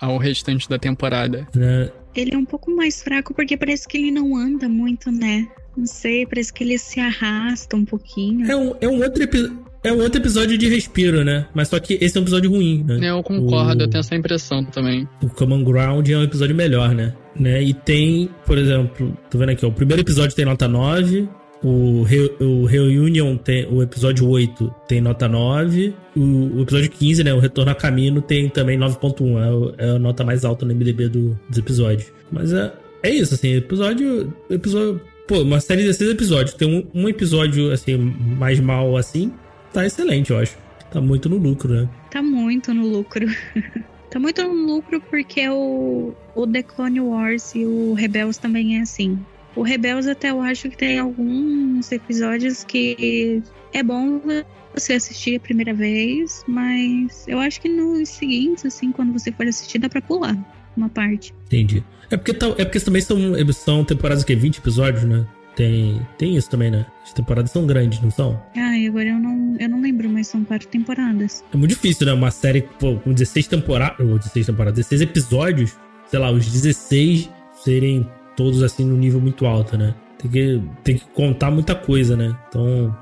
ao, ao restante da temporada. É. Ele é um pouco mais fraco porque parece que ele não anda muito, né? Não sei, parece que ele se arrasta um pouquinho. É um, é um outro episódio. É um outro episódio de respiro, né? Mas só que esse é um episódio ruim, né? Eu concordo, o... eu tenho essa impressão também. O Common Ground é um episódio melhor, né? né? E tem, por exemplo, tô vendo aqui, ó, o primeiro episódio tem nota 9, O, Re, o Reunion tem. O episódio 8 tem nota 9. O, o episódio 15, né? O Retorno a Caminho tem também 9.1. É, é a nota mais alta no MDB do, dos episódios. Mas é, é isso, assim, episódio. Episódio. Pô, uma série de 16 episódios. Tem um, um episódio, assim, mais mal assim. Tá excelente, eu acho. Tá muito no lucro, né? Tá muito no lucro. <laughs> tá muito no lucro porque o, o The Clone Wars e o Rebels também é assim. O Rebels até eu acho que tem alguns episódios que é bom você assistir a primeira vez, mas eu acho que nos seguintes, assim, quando você for assistir, dá pra pular uma parte. Entendi. É porque, é porque também são, são temporadas que 20 episódios, né? Tem, tem isso também, né? As temporadas são grandes, não são? Ai, agora eu não, eu não lembro, mas são quatro temporadas. É muito difícil, né? Uma série pô, com 16 temporadas. Ou 16 temporadas, 16 episódios, sei lá, os 16 serem todos assim no nível muito alto, né? Tem que, tem que contar muita coisa, né? Então,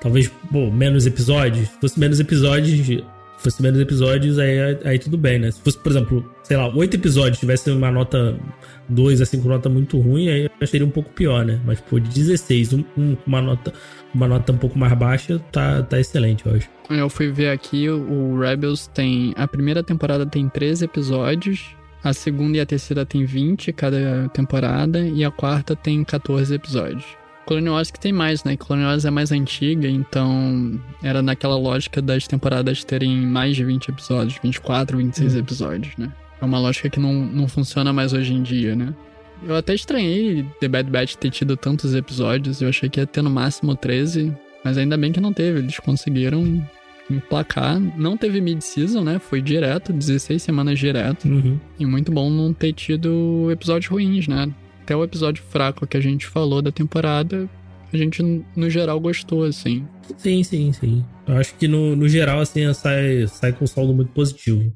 talvez, pô, menos episódios. Se fosse menos episódios, se fosse menos episódios, aí, aí tudo bem, né? Se fosse, por exemplo, sei lá, 8 episódios, tivesse uma nota 2, assim, com nota muito ruim, aí eu seria um pouco pior, né? Mas, pô, de 16, um, um, uma, nota, uma nota um pouco mais baixa, tá, tá excelente, eu acho. Eu fui ver aqui, o Rebels tem. A primeira temporada tem 13 episódios, a segunda e a terceira tem 20 cada temporada, e a quarta tem 14 episódios. Clone Wars que tem mais, né? Clone Wars é mais antiga, então era naquela lógica das temporadas terem mais de 20 episódios, 24, 26 Uhum. episódios, né? É uma lógica que não, não funciona mais hoje em dia, né? Eu até estranhei The Bad Batch ter tido tantos episódios, eu achei que ia ter no máximo 13, mas ainda bem que não teve, eles conseguiram emplacar. Não teve mid-season, né? Foi direto, 16 semanas direto. Uhum. E muito bom não ter tido episódios ruins, né? Até o episódio fraco que a gente falou da temporada, a gente, no geral, gostou, assim. Sim, sim, sim. Eu acho que no, no geral, assim, sai, sai com um saldo muito positivo.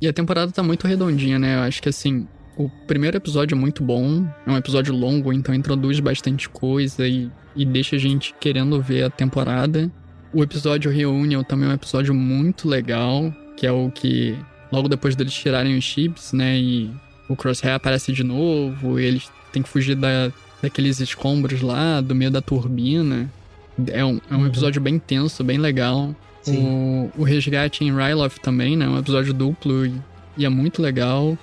E a temporada tá muito redondinha, né? Eu acho que, assim, o primeiro episódio é muito bom. É um episódio longo, então introduz bastante coisa e, e deixa a gente querendo ver a temporada. O episódio Reunion também é um episódio muito legal, que é o que, logo depois deles tirarem os chips, né? E o Crosshair aparece de novo, e eles têm que fugir da, daqueles escombros lá, do meio da turbina. É um, é um Uhum. episódio bem tenso, bem legal. O, o resgate em Ryloth também, né? Um episódio duplo e, e é muito legal.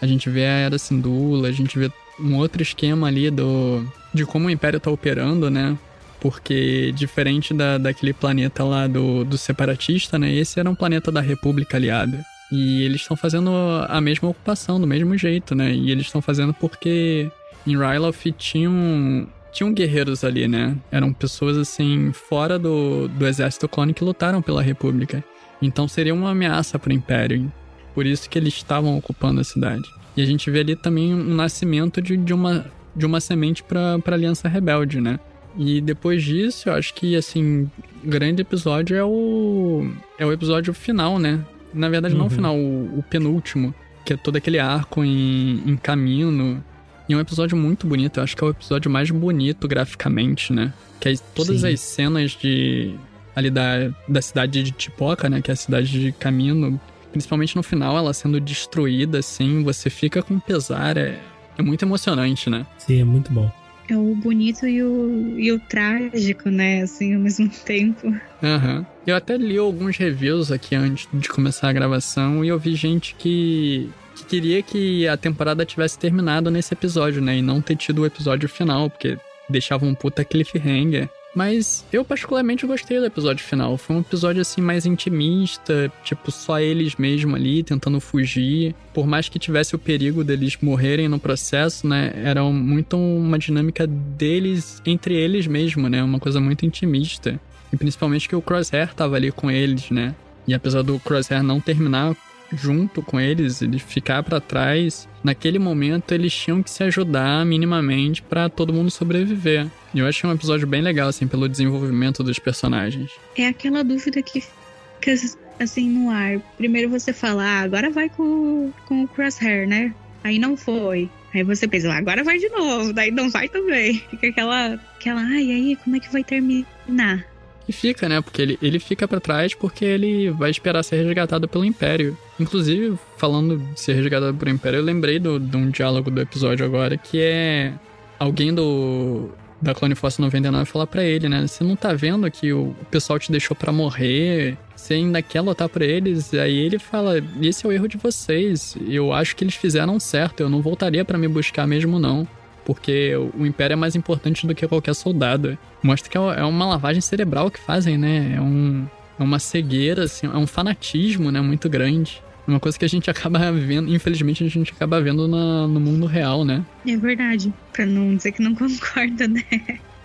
A gente vê a Era Syndulla, a gente vê um outro esquema ali do de como o Império tá operando, né? Porque diferente da, daquele planeta lá do, do separatista, né? Esse era um planeta da República Aliada. E eles estão fazendo a mesma ocupação, do mesmo jeito, né? E eles estão fazendo porque em Ryloth tinham, tinham guerreiros ali, né? Eram pessoas, assim, fora do, do exército clone que lutaram pela República. Então seria uma ameaça pro Império. Por isso que eles estavam ocupando a cidade. E a gente vê ali também um nascimento de, de, uma, de uma semente pra, pra Aliança Rebelde, né? E depois disso, eu acho que, assim, o grande episódio é o. É o episódio final, né? Na verdade, não Uhum. o final, o, o penúltimo. Que é todo aquele arco em, em caminho. E é um episódio muito bonito. Eu acho que é o episódio mais bonito graficamente, né? Que é todas Sim. as cenas de. Ali da, da cidade de Tipoca, né? Que é a cidade de Camino. Principalmente no final, ela sendo destruída, assim. Você fica com pesar. É, é muito emocionante, né? Sim, é muito bom. É o bonito e o, e o trágico, né? Assim, ao mesmo <laughs> tempo. Aham. Eu até li alguns reviews aqui antes de começar a gravação e eu vi gente que, que queria que a temporada tivesse terminado nesse episódio, né? E não ter tido o episódio final, porque deixava um puta cliffhanger. Mas eu particularmente gostei do episódio final. Foi um episódio assim mais intimista, tipo só eles mesmo ali tentando fugir. Por mais que tivesse o perigo deles morrerem no processo, né? Era muito uma dinâmica deles entre eles mesmo, né? Uma coisa muito intimista. E principalmente que o Crosshair tava ali com eles, né? E apesar do Crosshair não terminar junto com eles, ele ficar pra trás, naquele momento eles tinham que se ajudar minimamente pra todo mundo sobreviver. E eu achei um episódio bem legal, assim, pelo desenvolvimento dos personagens. É aquela dúvida que fica assim no ar. Primeiro você fala, ah, agora vai com, com o crosshair, né? Aí não foi. Aí você pensa, ah, agora vai de novo. Daí não vai também. Fica aquela, aquela, ai, aí, como é que vai terminar? E fica, né? Porque ele, ele fica para trás porque ele vai esperar ser resgatado pelo Império. Inclusive, falando de ser resgatado pelo Império, eu lembrei do, de um diálogo do episódio agora que é alguém do da Clone Force 99 falar para ele, né? Você não tá vendo que o pessoal te deixou para morrer? Você ainda quer lutar por eles? Aí ele fala: Esse é o erro de vocês. Eu acho que eles fizeram certo. Eu não voltaria para me buscar mesmo, não porque o Império é mais importante do que qualquer soldado. Mostra que é, é uma lavagem cerebral que fazem, né? É, um, é uma cegueira, assim, é um fanatismo, né? Muito grande. Uma coisa que a gente <laughs> acaba vendo, infelizmente, a gente acaba vendo na, no mundo real, né? É verdade. Pra não dizer que não <laughs> concorda, né?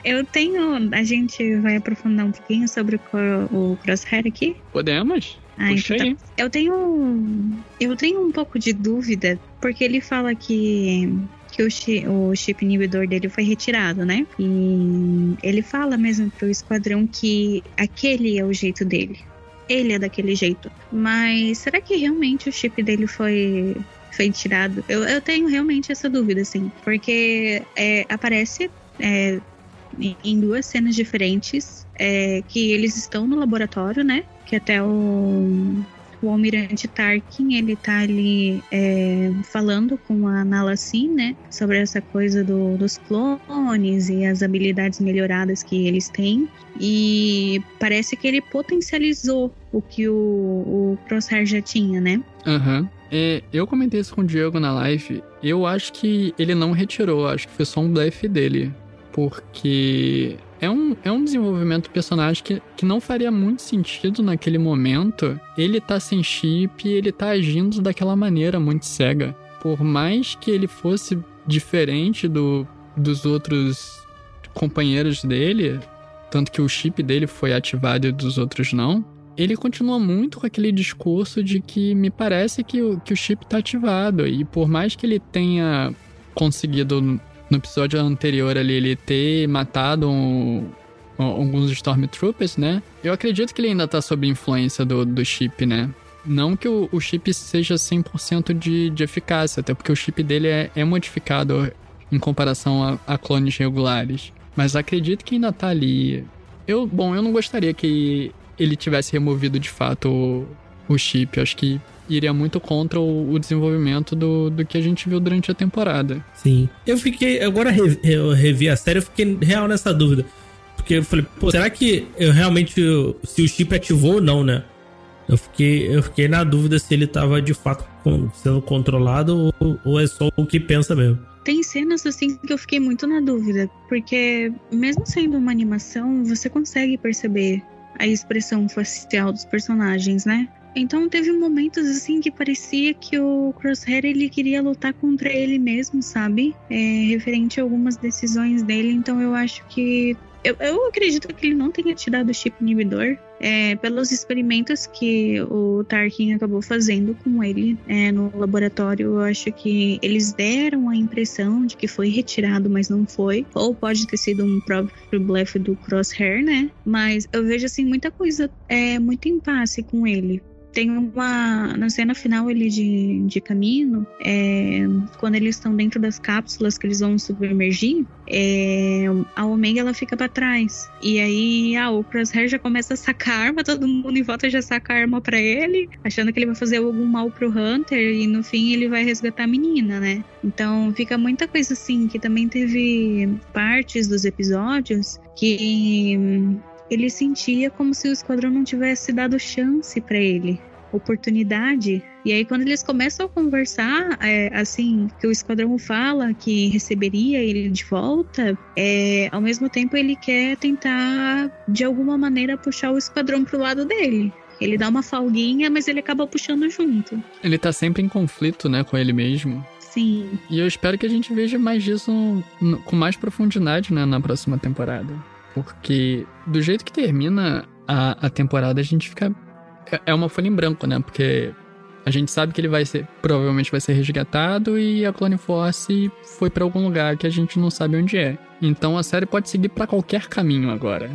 Eu tenho. A gente vai aprofundar um pouquinho sobre o, o Crosshair aqui? Podemos. Ah, Puxa então, tá. Eu tenho. Eu tenho um pouco de dúvida, porque ele fala que que o chip, o chip inibidor dele foi retirado, né? E ele fala mesmo pro esquadrão que aquele é o jeito dele. Ele é daquele jeito. Mas será que realmente o chip dele foi foi tirado? Eu, eu tenho realmente essa dúvida, assim. Porque é, aparece é, em duas cenas diferentes é, que eles estão no laboratório, né? Que até o, o almirante Tarkin, ele tá ali é, falando com a Nala Sim, né, sobre essa coisa do, dos clones e as habilidades melhoradas que eles têm. E parece que ele potencializou o que o, o Crosshair já tinha, né? Aham. Uhum. É, eu comentei isso com o Diego na live. Eu acho que ele não retirou, acho que foi só um blefe dele. Porque é um, é um desenvolvimento do personagem que, que não faria muito sentido naquele momento. Ele tá sem chip e ele tá agindo daquela maneira muito cega. Por mais que ele fosse diferente do, dos outros companheiros dele, tanto que o chip dele foi ativado e dos outros não, ele continua muito com aquele discurso de que me parece que o, que o chip tá ativado. E por mais que ele tenha conseguido no episódio anterior ali ele ter matado um, alguns Stormtroopers, né? Eu acredito que ele ainda tá sob influência do, do chip, né? Não que o, o chip seja 100% de, de eficácia, até porque o chip dele é, é modificado em comparação a, a, clones regulares. Mas acredito que ainda tá ali. Eu, bom, eu não gostaria que ele tivesse removido de fato o, chip. Acho que iria muito contra o, o, desenvolvimento do, do que a gente viu durante a temporada. Sim. Eu fiquei. Agora eu revi a série, eu fiquei real nessa dúvida. Porque eu falei, pô, será que eu realmente. Se o chip ativou ou não, né? Eu fiquei, eu fiquei na dúvida se ele tava de fato sendo controlado ou, ou é só o que pensa mesmo. Tem cenas assim que eu fiquei muito na dúvida, porque mesmo sendo uma animação, você consegue perceber a expressão facial dos personagens, né? Então teve momentos assim que parecia que o Crosshair ele queria lutar contra ele mesmo, sabe? É, referente a algumas decisões dele. Então eu acho que eu, eu, acredito que ele não tenha tirado o chip inibidor é, pelos experimentos que o Tarkin acabou fazendo com ele é, no laboratório. Eu acho que eles deram a impressão de que foi retirado, mas não foi. Ou pode ter sido um próprio blefe do Crosshair, né? Mas eu vejo assim muita coisa, é, muito impasse com ele tem uma. Na cena final ele de, de caminho, é, quando eles estão dentro das cápsulas que eles vão submergir, é, a Omega ela fica para trás. E aí ah, o Crosshair já começa a sacar a arma, todo mundo em volta já saca a arma para ele, achando que ele vai fazer algum mal pro Hunter, e no fim ele vai resgatar a menina, né? Então fica muita coisa assim, que também teve partes dos episódios que ele sentia como se o esquadrão não tivesse dado chance para ele, oportunidade. E aí, quando eles começam a conversar, é, assim, que o esquadrão fala que receberia ele de volta, é, ao mesmo tempo ele quer tentar, de alguma maneira, puxar o esquadrão pro lado dele. Ele dá uma falguinha, mas ele acaba puxando junto. Ele tá sempre em conflito, né, com ele mesmo. Sim. E eu espero que a gente veja mais disso no, com mais profundidade, né, na próxima temporada. Porque do jeito que termina a, a temporada, a gente fica. É, é uma folha em branco, né? Porque a gente sabe que ele vai ser. Provavelmente vai ser resgatado e a Clone Force foi para algum lugar que a gente não sabe onde é. Então a série pode seguir para qualquer caminho agora.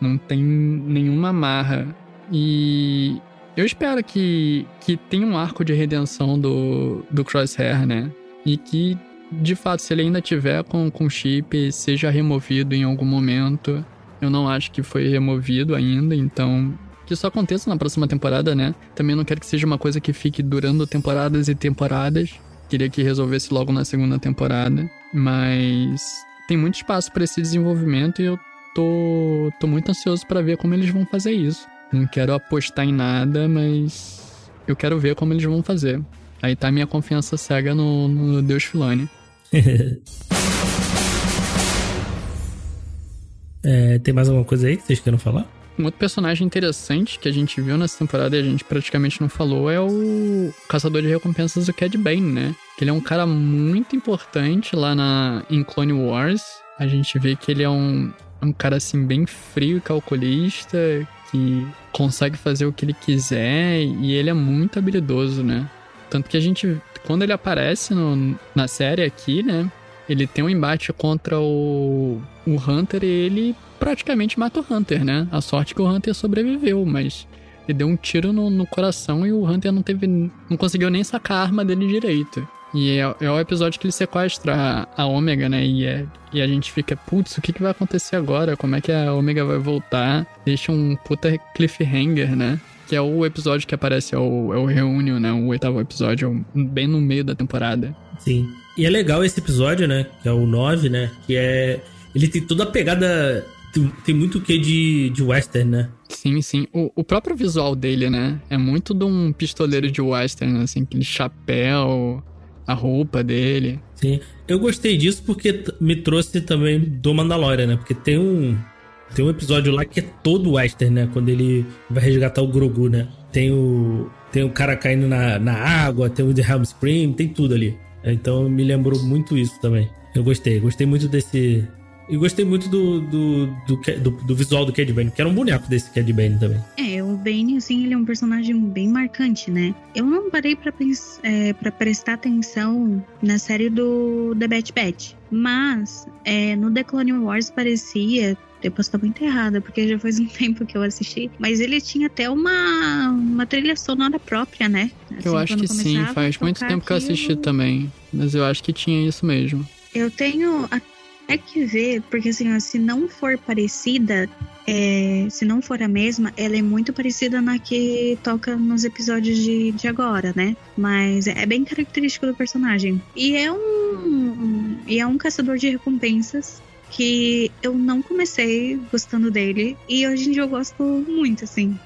Não tem nenhuma amarra. E eu espero que, que tenha um arco de redenção do, do Crosshair, né? E que de fato, se ele ainda tiver com, com chip, seja removido em algum momento. Eu não acho que foi removido ainda, então que isso aconteça na próxima temporada, né? Também não quero que seja uma coisa que fique durando temporadas e temporadas. Queria que resolvesse logo na segunda temporada, mas tem muito espaço para esse desenvolvimento e eu tô, tô muito ansioso para ver como eles vão fazer isso. Não quero apostar em nada, mas eu quero ver como eles vão fazer. Aí tá minha confiança cega no, no Deus Filani. <laughs> é, tem mais alguma coisa aí que vocês queiram falar? Um outro personagem interessante que a gente viu nessa temporada e a gente praticamente não falou é o caçador de recompensas, o Cad Bane, né? Ele é um cara muito importante lá na, em Clone Wars. A gente vê que ele é um, um cara assim bem frio e calculista, que consegue fazer o que ele quiser e ele é muito habilidoso, né? Tanto que a gente, quando ele aparece no, na série aqui, né? Ele tem um embate contra o, o Hunter e ele praticamente mata o Hunter, né? A sorte é que o Hunter sobreviveu, mas ele deu um tiro no, no coração e o Hunter não teve. não conseguiu nem sacar a arma dele direito. E é, é o episódio que ele sequestra a, a Ômega, né? E, é, e a gente fica, putz, o que, que vai acontecer agora? Como é que a Ômega vai voltar? Deixa um puta cliffhanger, né? Que é o episódio que aparece, é o, é o Reunion, né? O oitavo episódio, bem no meio da temporada. Sim. E é legal esse episódio, né? Que é o 9, né? Que é. Ele tem toda a pegada. Tem, muito o que de, de western, né? Sim, sim. O, o próprio visual dele, né? É muito de um pistoleiro de western, assim, aquele chapéu, a roupa dele. Sim. Eu gostei disso porque me trouxe também do Mandalorian, né? Porque tem um. Tem um episódio lá que é todo western, né? Quando ele vai resgatar o Grogu, né? Tem o. Tem o cara caindo na, na água, tem o The Helm Spring, tem tudo ali. Então me lembrou muito isso também. Eu gostei, gostei muito desse. E gostei muito do, do, do, do, do visual do Cad Bane, que era um boneco desse Cad Bane também. É, o Bane, assim, ele é um personagem bem marcante, né? Eu não parei pra, é, pra prestar atenção na série do The Bad Batch, mas é, no The Clone Wars parecia eu posso estar muito errada, porque já faz um <laughs> tempo que eu assisti. Mas ele tinha até uma, uma trilha sonora própria, né? Assim, eu acho que sim, faz muito tempo que eu assisti também. Mas eu acho que tinha isso mesmo. Eu tenho até que ver, porque assim, se não for parecida, é, se não for a mesma, ela é muito parecida na que toca nos episódios de, de agora, né? Mas é bem característico do personagem. E é um, um e é um caçador de recompensas que eu não comecei gostando dele e hoje em dia eu gosto muito, assim.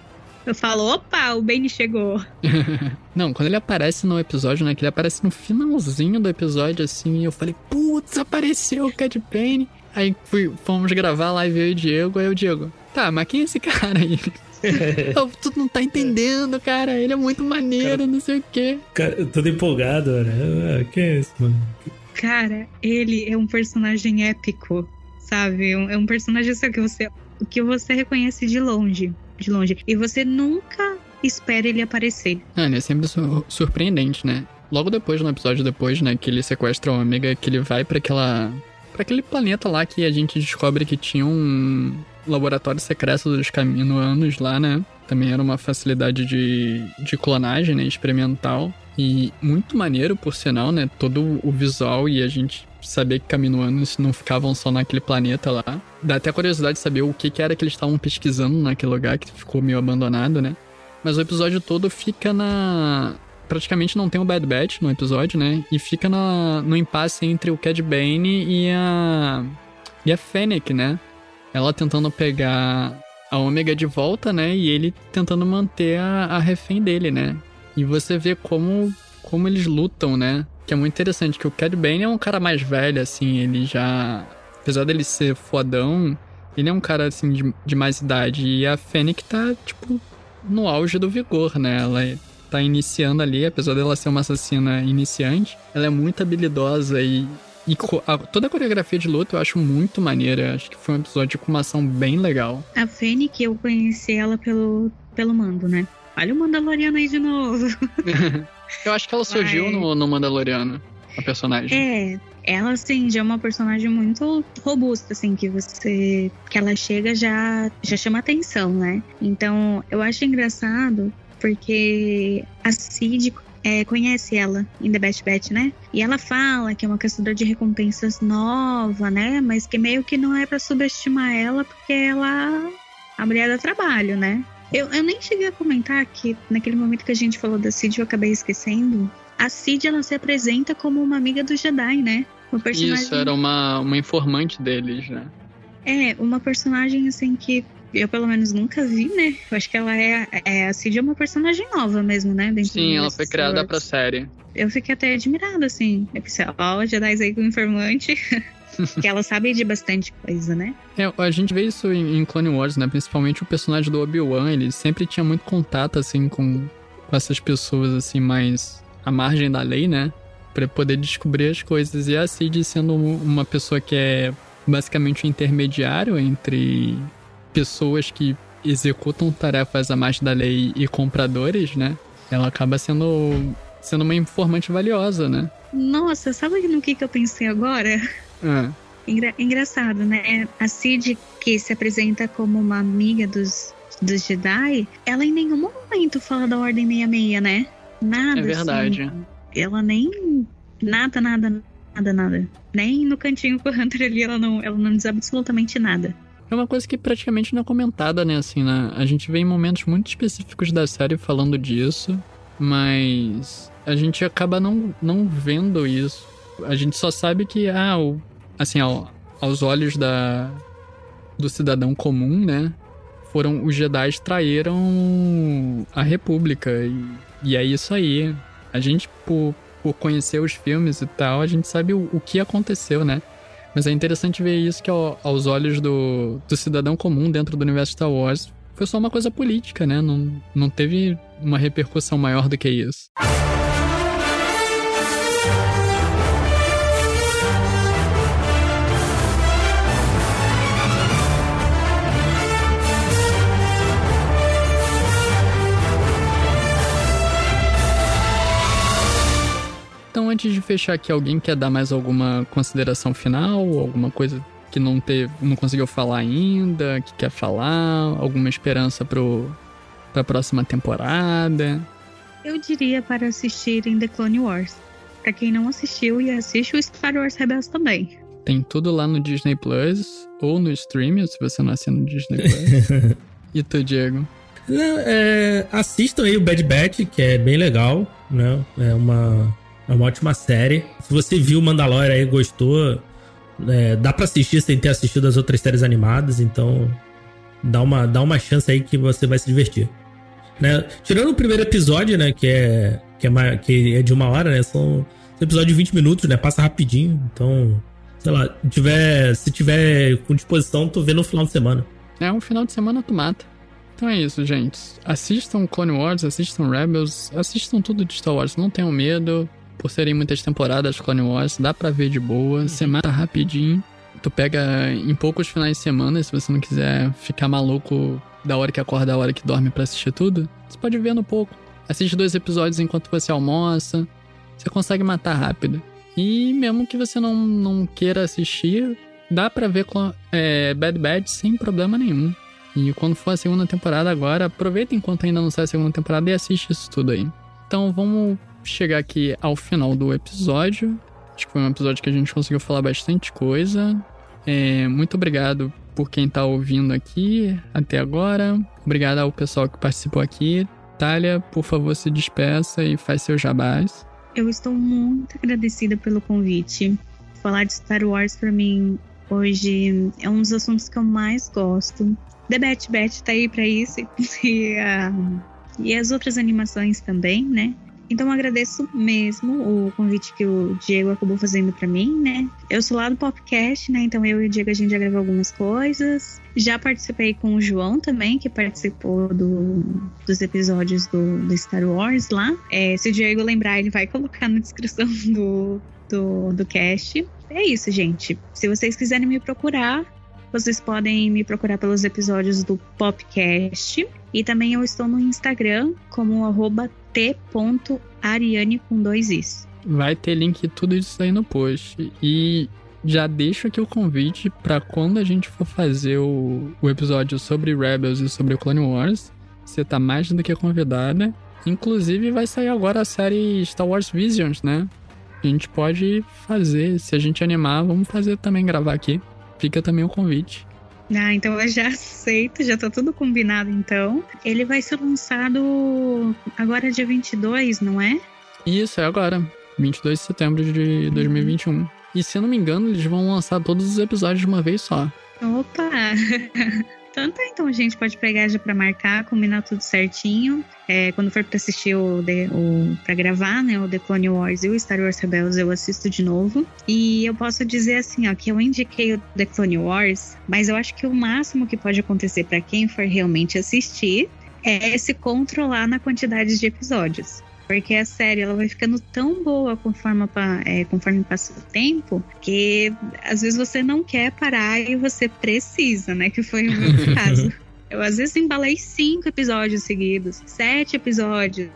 Eu falo, opa, o Bane chegou. <laughs> não, quando ele aparece no episódio, né? Que ele aparece no finalzinho do episódio, assim, eu falei, putz, apareceu o Cad Bane. Aí fui, fomos gravar lá e veio o Diego, aí o Diego, tá, mas quem é esse cara aí? <laughs> tu não tá entendendo, cara. Ele é muito maneiro, cara, não sei o quê. Cara, eu tô empolgado, né? Quem é esse, mano? Cara, ele é um personagem épico sabe? É um personagem assim, que você que você reconhece de longe, de longe. E você nunca espera ele aparecer. Ah, ele é sempre surpreendente, né? Logo depois, no episódio depois, né, que ele sequestra o Omega, que ele vai para aquela para aquele planeta lá que a gente descobre que tinha um laboratório secreto dos caminoanos lá, né? Também era uma facilidade de, de clonagem, né? Experimental. E muito maneiro, por sinal, né? Todo o visual e a gente saber que caminoanos não ficavam só naquele planeta lá. Dá até curiosidade de saber o que, que era que eles estavam pesquisando naquele lugar que ficou meio abandonado, né? Mas o episódio todo fica na. Praticamente não tem o Bad Batch no episódio, né? E fica na... no impasse entre o Cad Bane e a. E a Fennec, né? Ela tentando pegar a Ômega de volta, né? E ele tentando manter a, a refém dele, né? E você vê como, como eles lutam, né? Que é muito interessante, que o Cad Bane é um cara mais velho, assim, ele já... Apesar dele ser fodão, ele é um cara, assim, de, de mais idade. E a Fennec tá, tipo, no auge do vigor, né? Ela tá iniciando ali, apesar dela ser uma assassina iniciante, ela é muito habilidosa e, e a, toda a coreografia de luta eu acho muito maneira. Acho que foi um episódio com uma ação bem legal. A Fennec, eu conheci ela pelo, pelo mando, né? Olha o Mandaloriano aí de novo. <laughs> Eu acho que ela surgiu no, no Mandaloriano, a personagem. É, ela assim já é uma personagem muito robusta assim que você que ela chega já já chama atenção né então eu acho engraçado porque a Cid é, conhece ela em The Best Bet, né? E ela fala que é uma caçadora de recompensas nova, né? Mas que meio que não é para subestimar ela, porque ela. A mulher dá trabalho, né? Eu, eu nem cheguei a comentar que naquele momento que a gente falou da Cid, eu acabei esquecendo. A Cid, ela se apresenta como uma amiga do Jedi, né? Uma personagem... Isso, era uma, uma informante deles, né? É, uma personagem assim que eu pelo menos nunca vi, né? Eu acho que ela é, é a Cid é uma personagem nova mesmo, né? Dentro Sim, ela foi criada pra série. Eu fiquei até admirada, assim. Eu pensei, ó, Jedi aí com informante. <laughs> <laughs> que ela sabe de bastante coisa, né? É, a gente vê isso em, Clone Wars, né? Principalmente o personagem do Obi-Wan, ele sempre tinha muito contato, assim, com, com essas pessoas, assim, mais à margem da lei, né? Pra poder descobrir as coisas. E a Cid sendo uma pessoa que é basicamente um intermediário entre pessoas que executam tarefas à margem da lei e compradores, né? Ela acaba sendo, sendo uma informante valiosa, né? Nossa, sabe no que, que eu pensei agora? <laughs> Ah. Engra engraçado, né? A Cid, que se apresenta como uma amiga dos, dos Jedi, ela em nenhum momento fala da Ordem 66, né? Nada. É verdade. Assim. Ela nem. Nada, nada, nada, nada. Nem no cantinho com o Hunter ali ela não, ela não diz absolutamente nada. É uma coisa que praticamente não é comentada, né? Assim, né? A gente vê em momentos muito específicos da série falando disso, mas a gente acaba não, não vendo isso. A gente só sabe que, ah, o, assim, ao, aos olhos da, do cidadão comum, né? Foram os Jedi traíram a República. E, e é isso aí. A gente, por, por conhecer os filmes e tal, a gente sabe o, o que aconteceu, né? Mas é interessante ver isso que ao, aos olhos do, do cidadão comum dentro do universo Star Wars foi só uma coisa política, né? Não, não teve uma repercussão maior do que isso. Antes de fechar aqui, alguém quer dar mais alguma consideração final? Alguma coisa que não teve, não conseguiu falar ainda, que quer falar? Alguma esperança pro, pra próxima temporada? Eu diria para assistirem The Clone Wars. Pra quem não assistiu, e assiste o Star Wars Rebels também. Tem tudo lá no Disney Plus ou no stream, se você não assina no Disney Plus. <laughs> e tu, Diego? É, assistam aí o Bad Batch, que é bem legal, né? É uma é uma ótima série. Se você viu Mandalorian aí e gostou, é, dá para assistir sem ter assistido as outras séries animadas, então dá uma, dá uma chance aí que você vai se divertir. Né? Tirando o primeiro episódio, né, que é, que é, que é de uma hora, né, são um episódio de 20 minutos, né, passa rapidinho, então, sei lá, tiver, se tiver com disposição, tu vê no final de semana. É, um final de semana tu mata. Então é isso, gente. Assistam Clone Wars, assistam Rebels, assistam tudo de Star Wars, não tenham medo por serem muitas temporadas Clone Wars, dá pra ver de boa, uhum. você mata rapidinho. Tu pega em poucos finais de semana, se você não quiser ficar maluco da hora que acorda, da hora que dorme para assistir tudo, você pode ver no pouco. Assiste dois episódios enquanto você almoça, você consegue matar rápido. E mesmo que você não, não queira assistir, dá pra ver é, Bad Bad sem problema nenhum. E quando for a segunda temporada agora, aproveita enquanto ainda não sai a segunda temporada e assiste isso tudo aí. Então vamos chegar aqui ao final do episódio. Acho que foi um episódio que a gente conseguiu falar bastante coisa. É, muito obrigado por quem tá ouvindo aqui até agora. Obrigado ao pessoal que participou aqui. Talia, por favor, se despeça e faz seu jabás. Eu estou muito agradecida pelo convite. Falar de Star Wars para mim hoje é um dos assuntos que eu mais gosto. The Bat Bat tá aí para isso <laughs> e, uh, e as outras animações também, né? Então agradeço mesmo o convite que o Diego acabou fazendo para mim, né? Eu sou lá do Popcast, né? Então eu e o Diego a gente já gravou algumas coisas. Já participei com o João também, que participou do, dos episódios do, do Star Wars lá. É, se o Diego lembrar, ele vai <laughs> colocar na descrição do, do, do cast. É isso, gente. Se vocês quiserem me procurar, vocês podem me procurar pelos episódios do Popcast. E também eu estou no Instagram como arroba t.ariane com dois is. Vai ter link tudo isso aí no post. E já deixo aqui o convite para quando a gente for fazer o, o episódio sobre Rebels e sobre Clone Wars, você tá mais do que convidada. Inclusive vai sair agora a série Star Wars Visions, né? A gente pode fazer, se a gente animar, vamos fazer também gravar aqui. Fica também o convite. Ah, então eu já aceito, já tá tudo combinado então. Ele vai ser lançado agora dia 22, não é? Isso, é agora. 22 de setembro de 2021. E se eu não me engano, eles vão lançar todos os episódios de uma vez só. Opa! <laughs> Então tá, então a gente pode pegar já pra marcar, combinar tudo certinho. É, quando for pra assistir o, o gravar, né, o The Clone Wars e o Star Wars Rebels, eu assisto de novo. E eu posso dizer assim, ó, que eu indiquei o The Clone Wars, mas eu acho que o máximo que pode acontecer para quem for realmente assistir é se controlar na quantidade de episódios. Porque a série ela vai ficando tão boa conforme, é, conforme passa o tempo que às vezes você não quer parar e você precisa, né? Que foi o meu <laughs> caso. Eu às vezes embalei cinco episódios seguidos, sete episódios,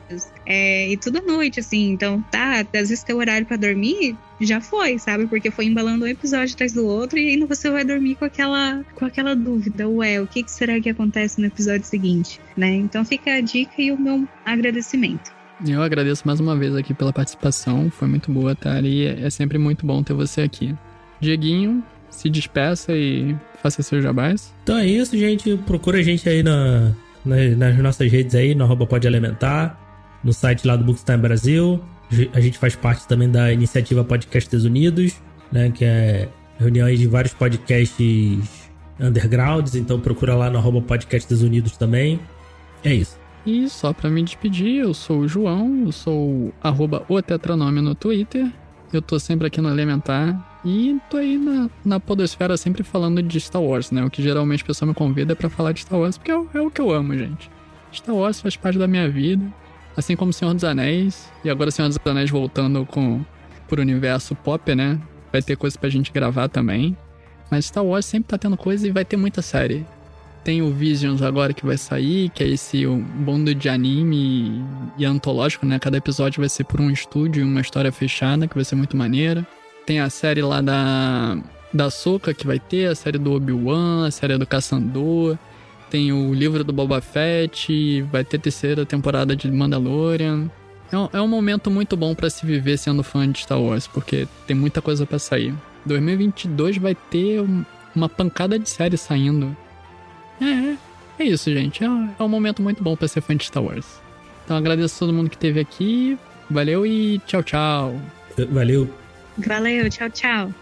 é, e tudo à noite, assim. Então, tá, às vezes teu horário para dormir já foi, sabe? Porque foi embalando um episódio atrás do outro e ainda você vai dormir com aquela, com aquela dúvida, ué, o que, que será que acontece no episódio seguinte, né? Então fica a dica e o meu agradecimento. Eu agradeço mais uma vez aqui pela participação, foi muito boa? E é sempre muito bom ter você aqui. Dieguinho, se despeça e faça seu jabás. Então é isso, gente. Procura a gente aí na, na, nas nossas redes aí, no arroba Pode Elementar, no site lá do Bookstime Brasil. A gente faz parte também da iniciativa Podcasts Unidos, né? Que é reuniões de vários podcasts undergrounds. Então procura lá no arroba Unidos também. É isso. E só para me despedir, eu sou o João, eu sou o Tetranome no Twitter. Eu tô sempre aqui no Elementar e tô aí na, na podosfera sempre falando de Star Wars, né? O que geralmente o pessoal me convida é pra falar de Star Wars, porque é, é o que eu amo, gente. Star Wars faz parte da minha vida, assim como Senhor dos Anéis. E agora Senhor dos Anéis voltando com pro universo pop, né? Vai ter coisa pra gente gravar também. Mas Star Wars sempre tá tendo coisa e vai ter muita série. Tem o Visions agora que vai sair, que é esse bando de anime e antológico, né? Cada episódio vai ser por um estúdio, uma história fechada, que vai ser muito maneira. Tem a série lá da da Soca que vai ter, a série do Obi-Wan, a série do Caçandor. Tem o livro do Boba Fett, vai ter terceira temporada de Mandalorian. É um, é um momento muito bom para se viver sendo fã de Star Wars, porque tem muita coisa para sair. 2022 vai ter uma pancada de séries saindo. É, é, isso, gente. É, é um momento muito bom para ser fã de Star Wars. Então agradeço a todo mundo que esteve aqui. Valeu e tchau, tchau. Valeu. Valeu, tchau, tchau.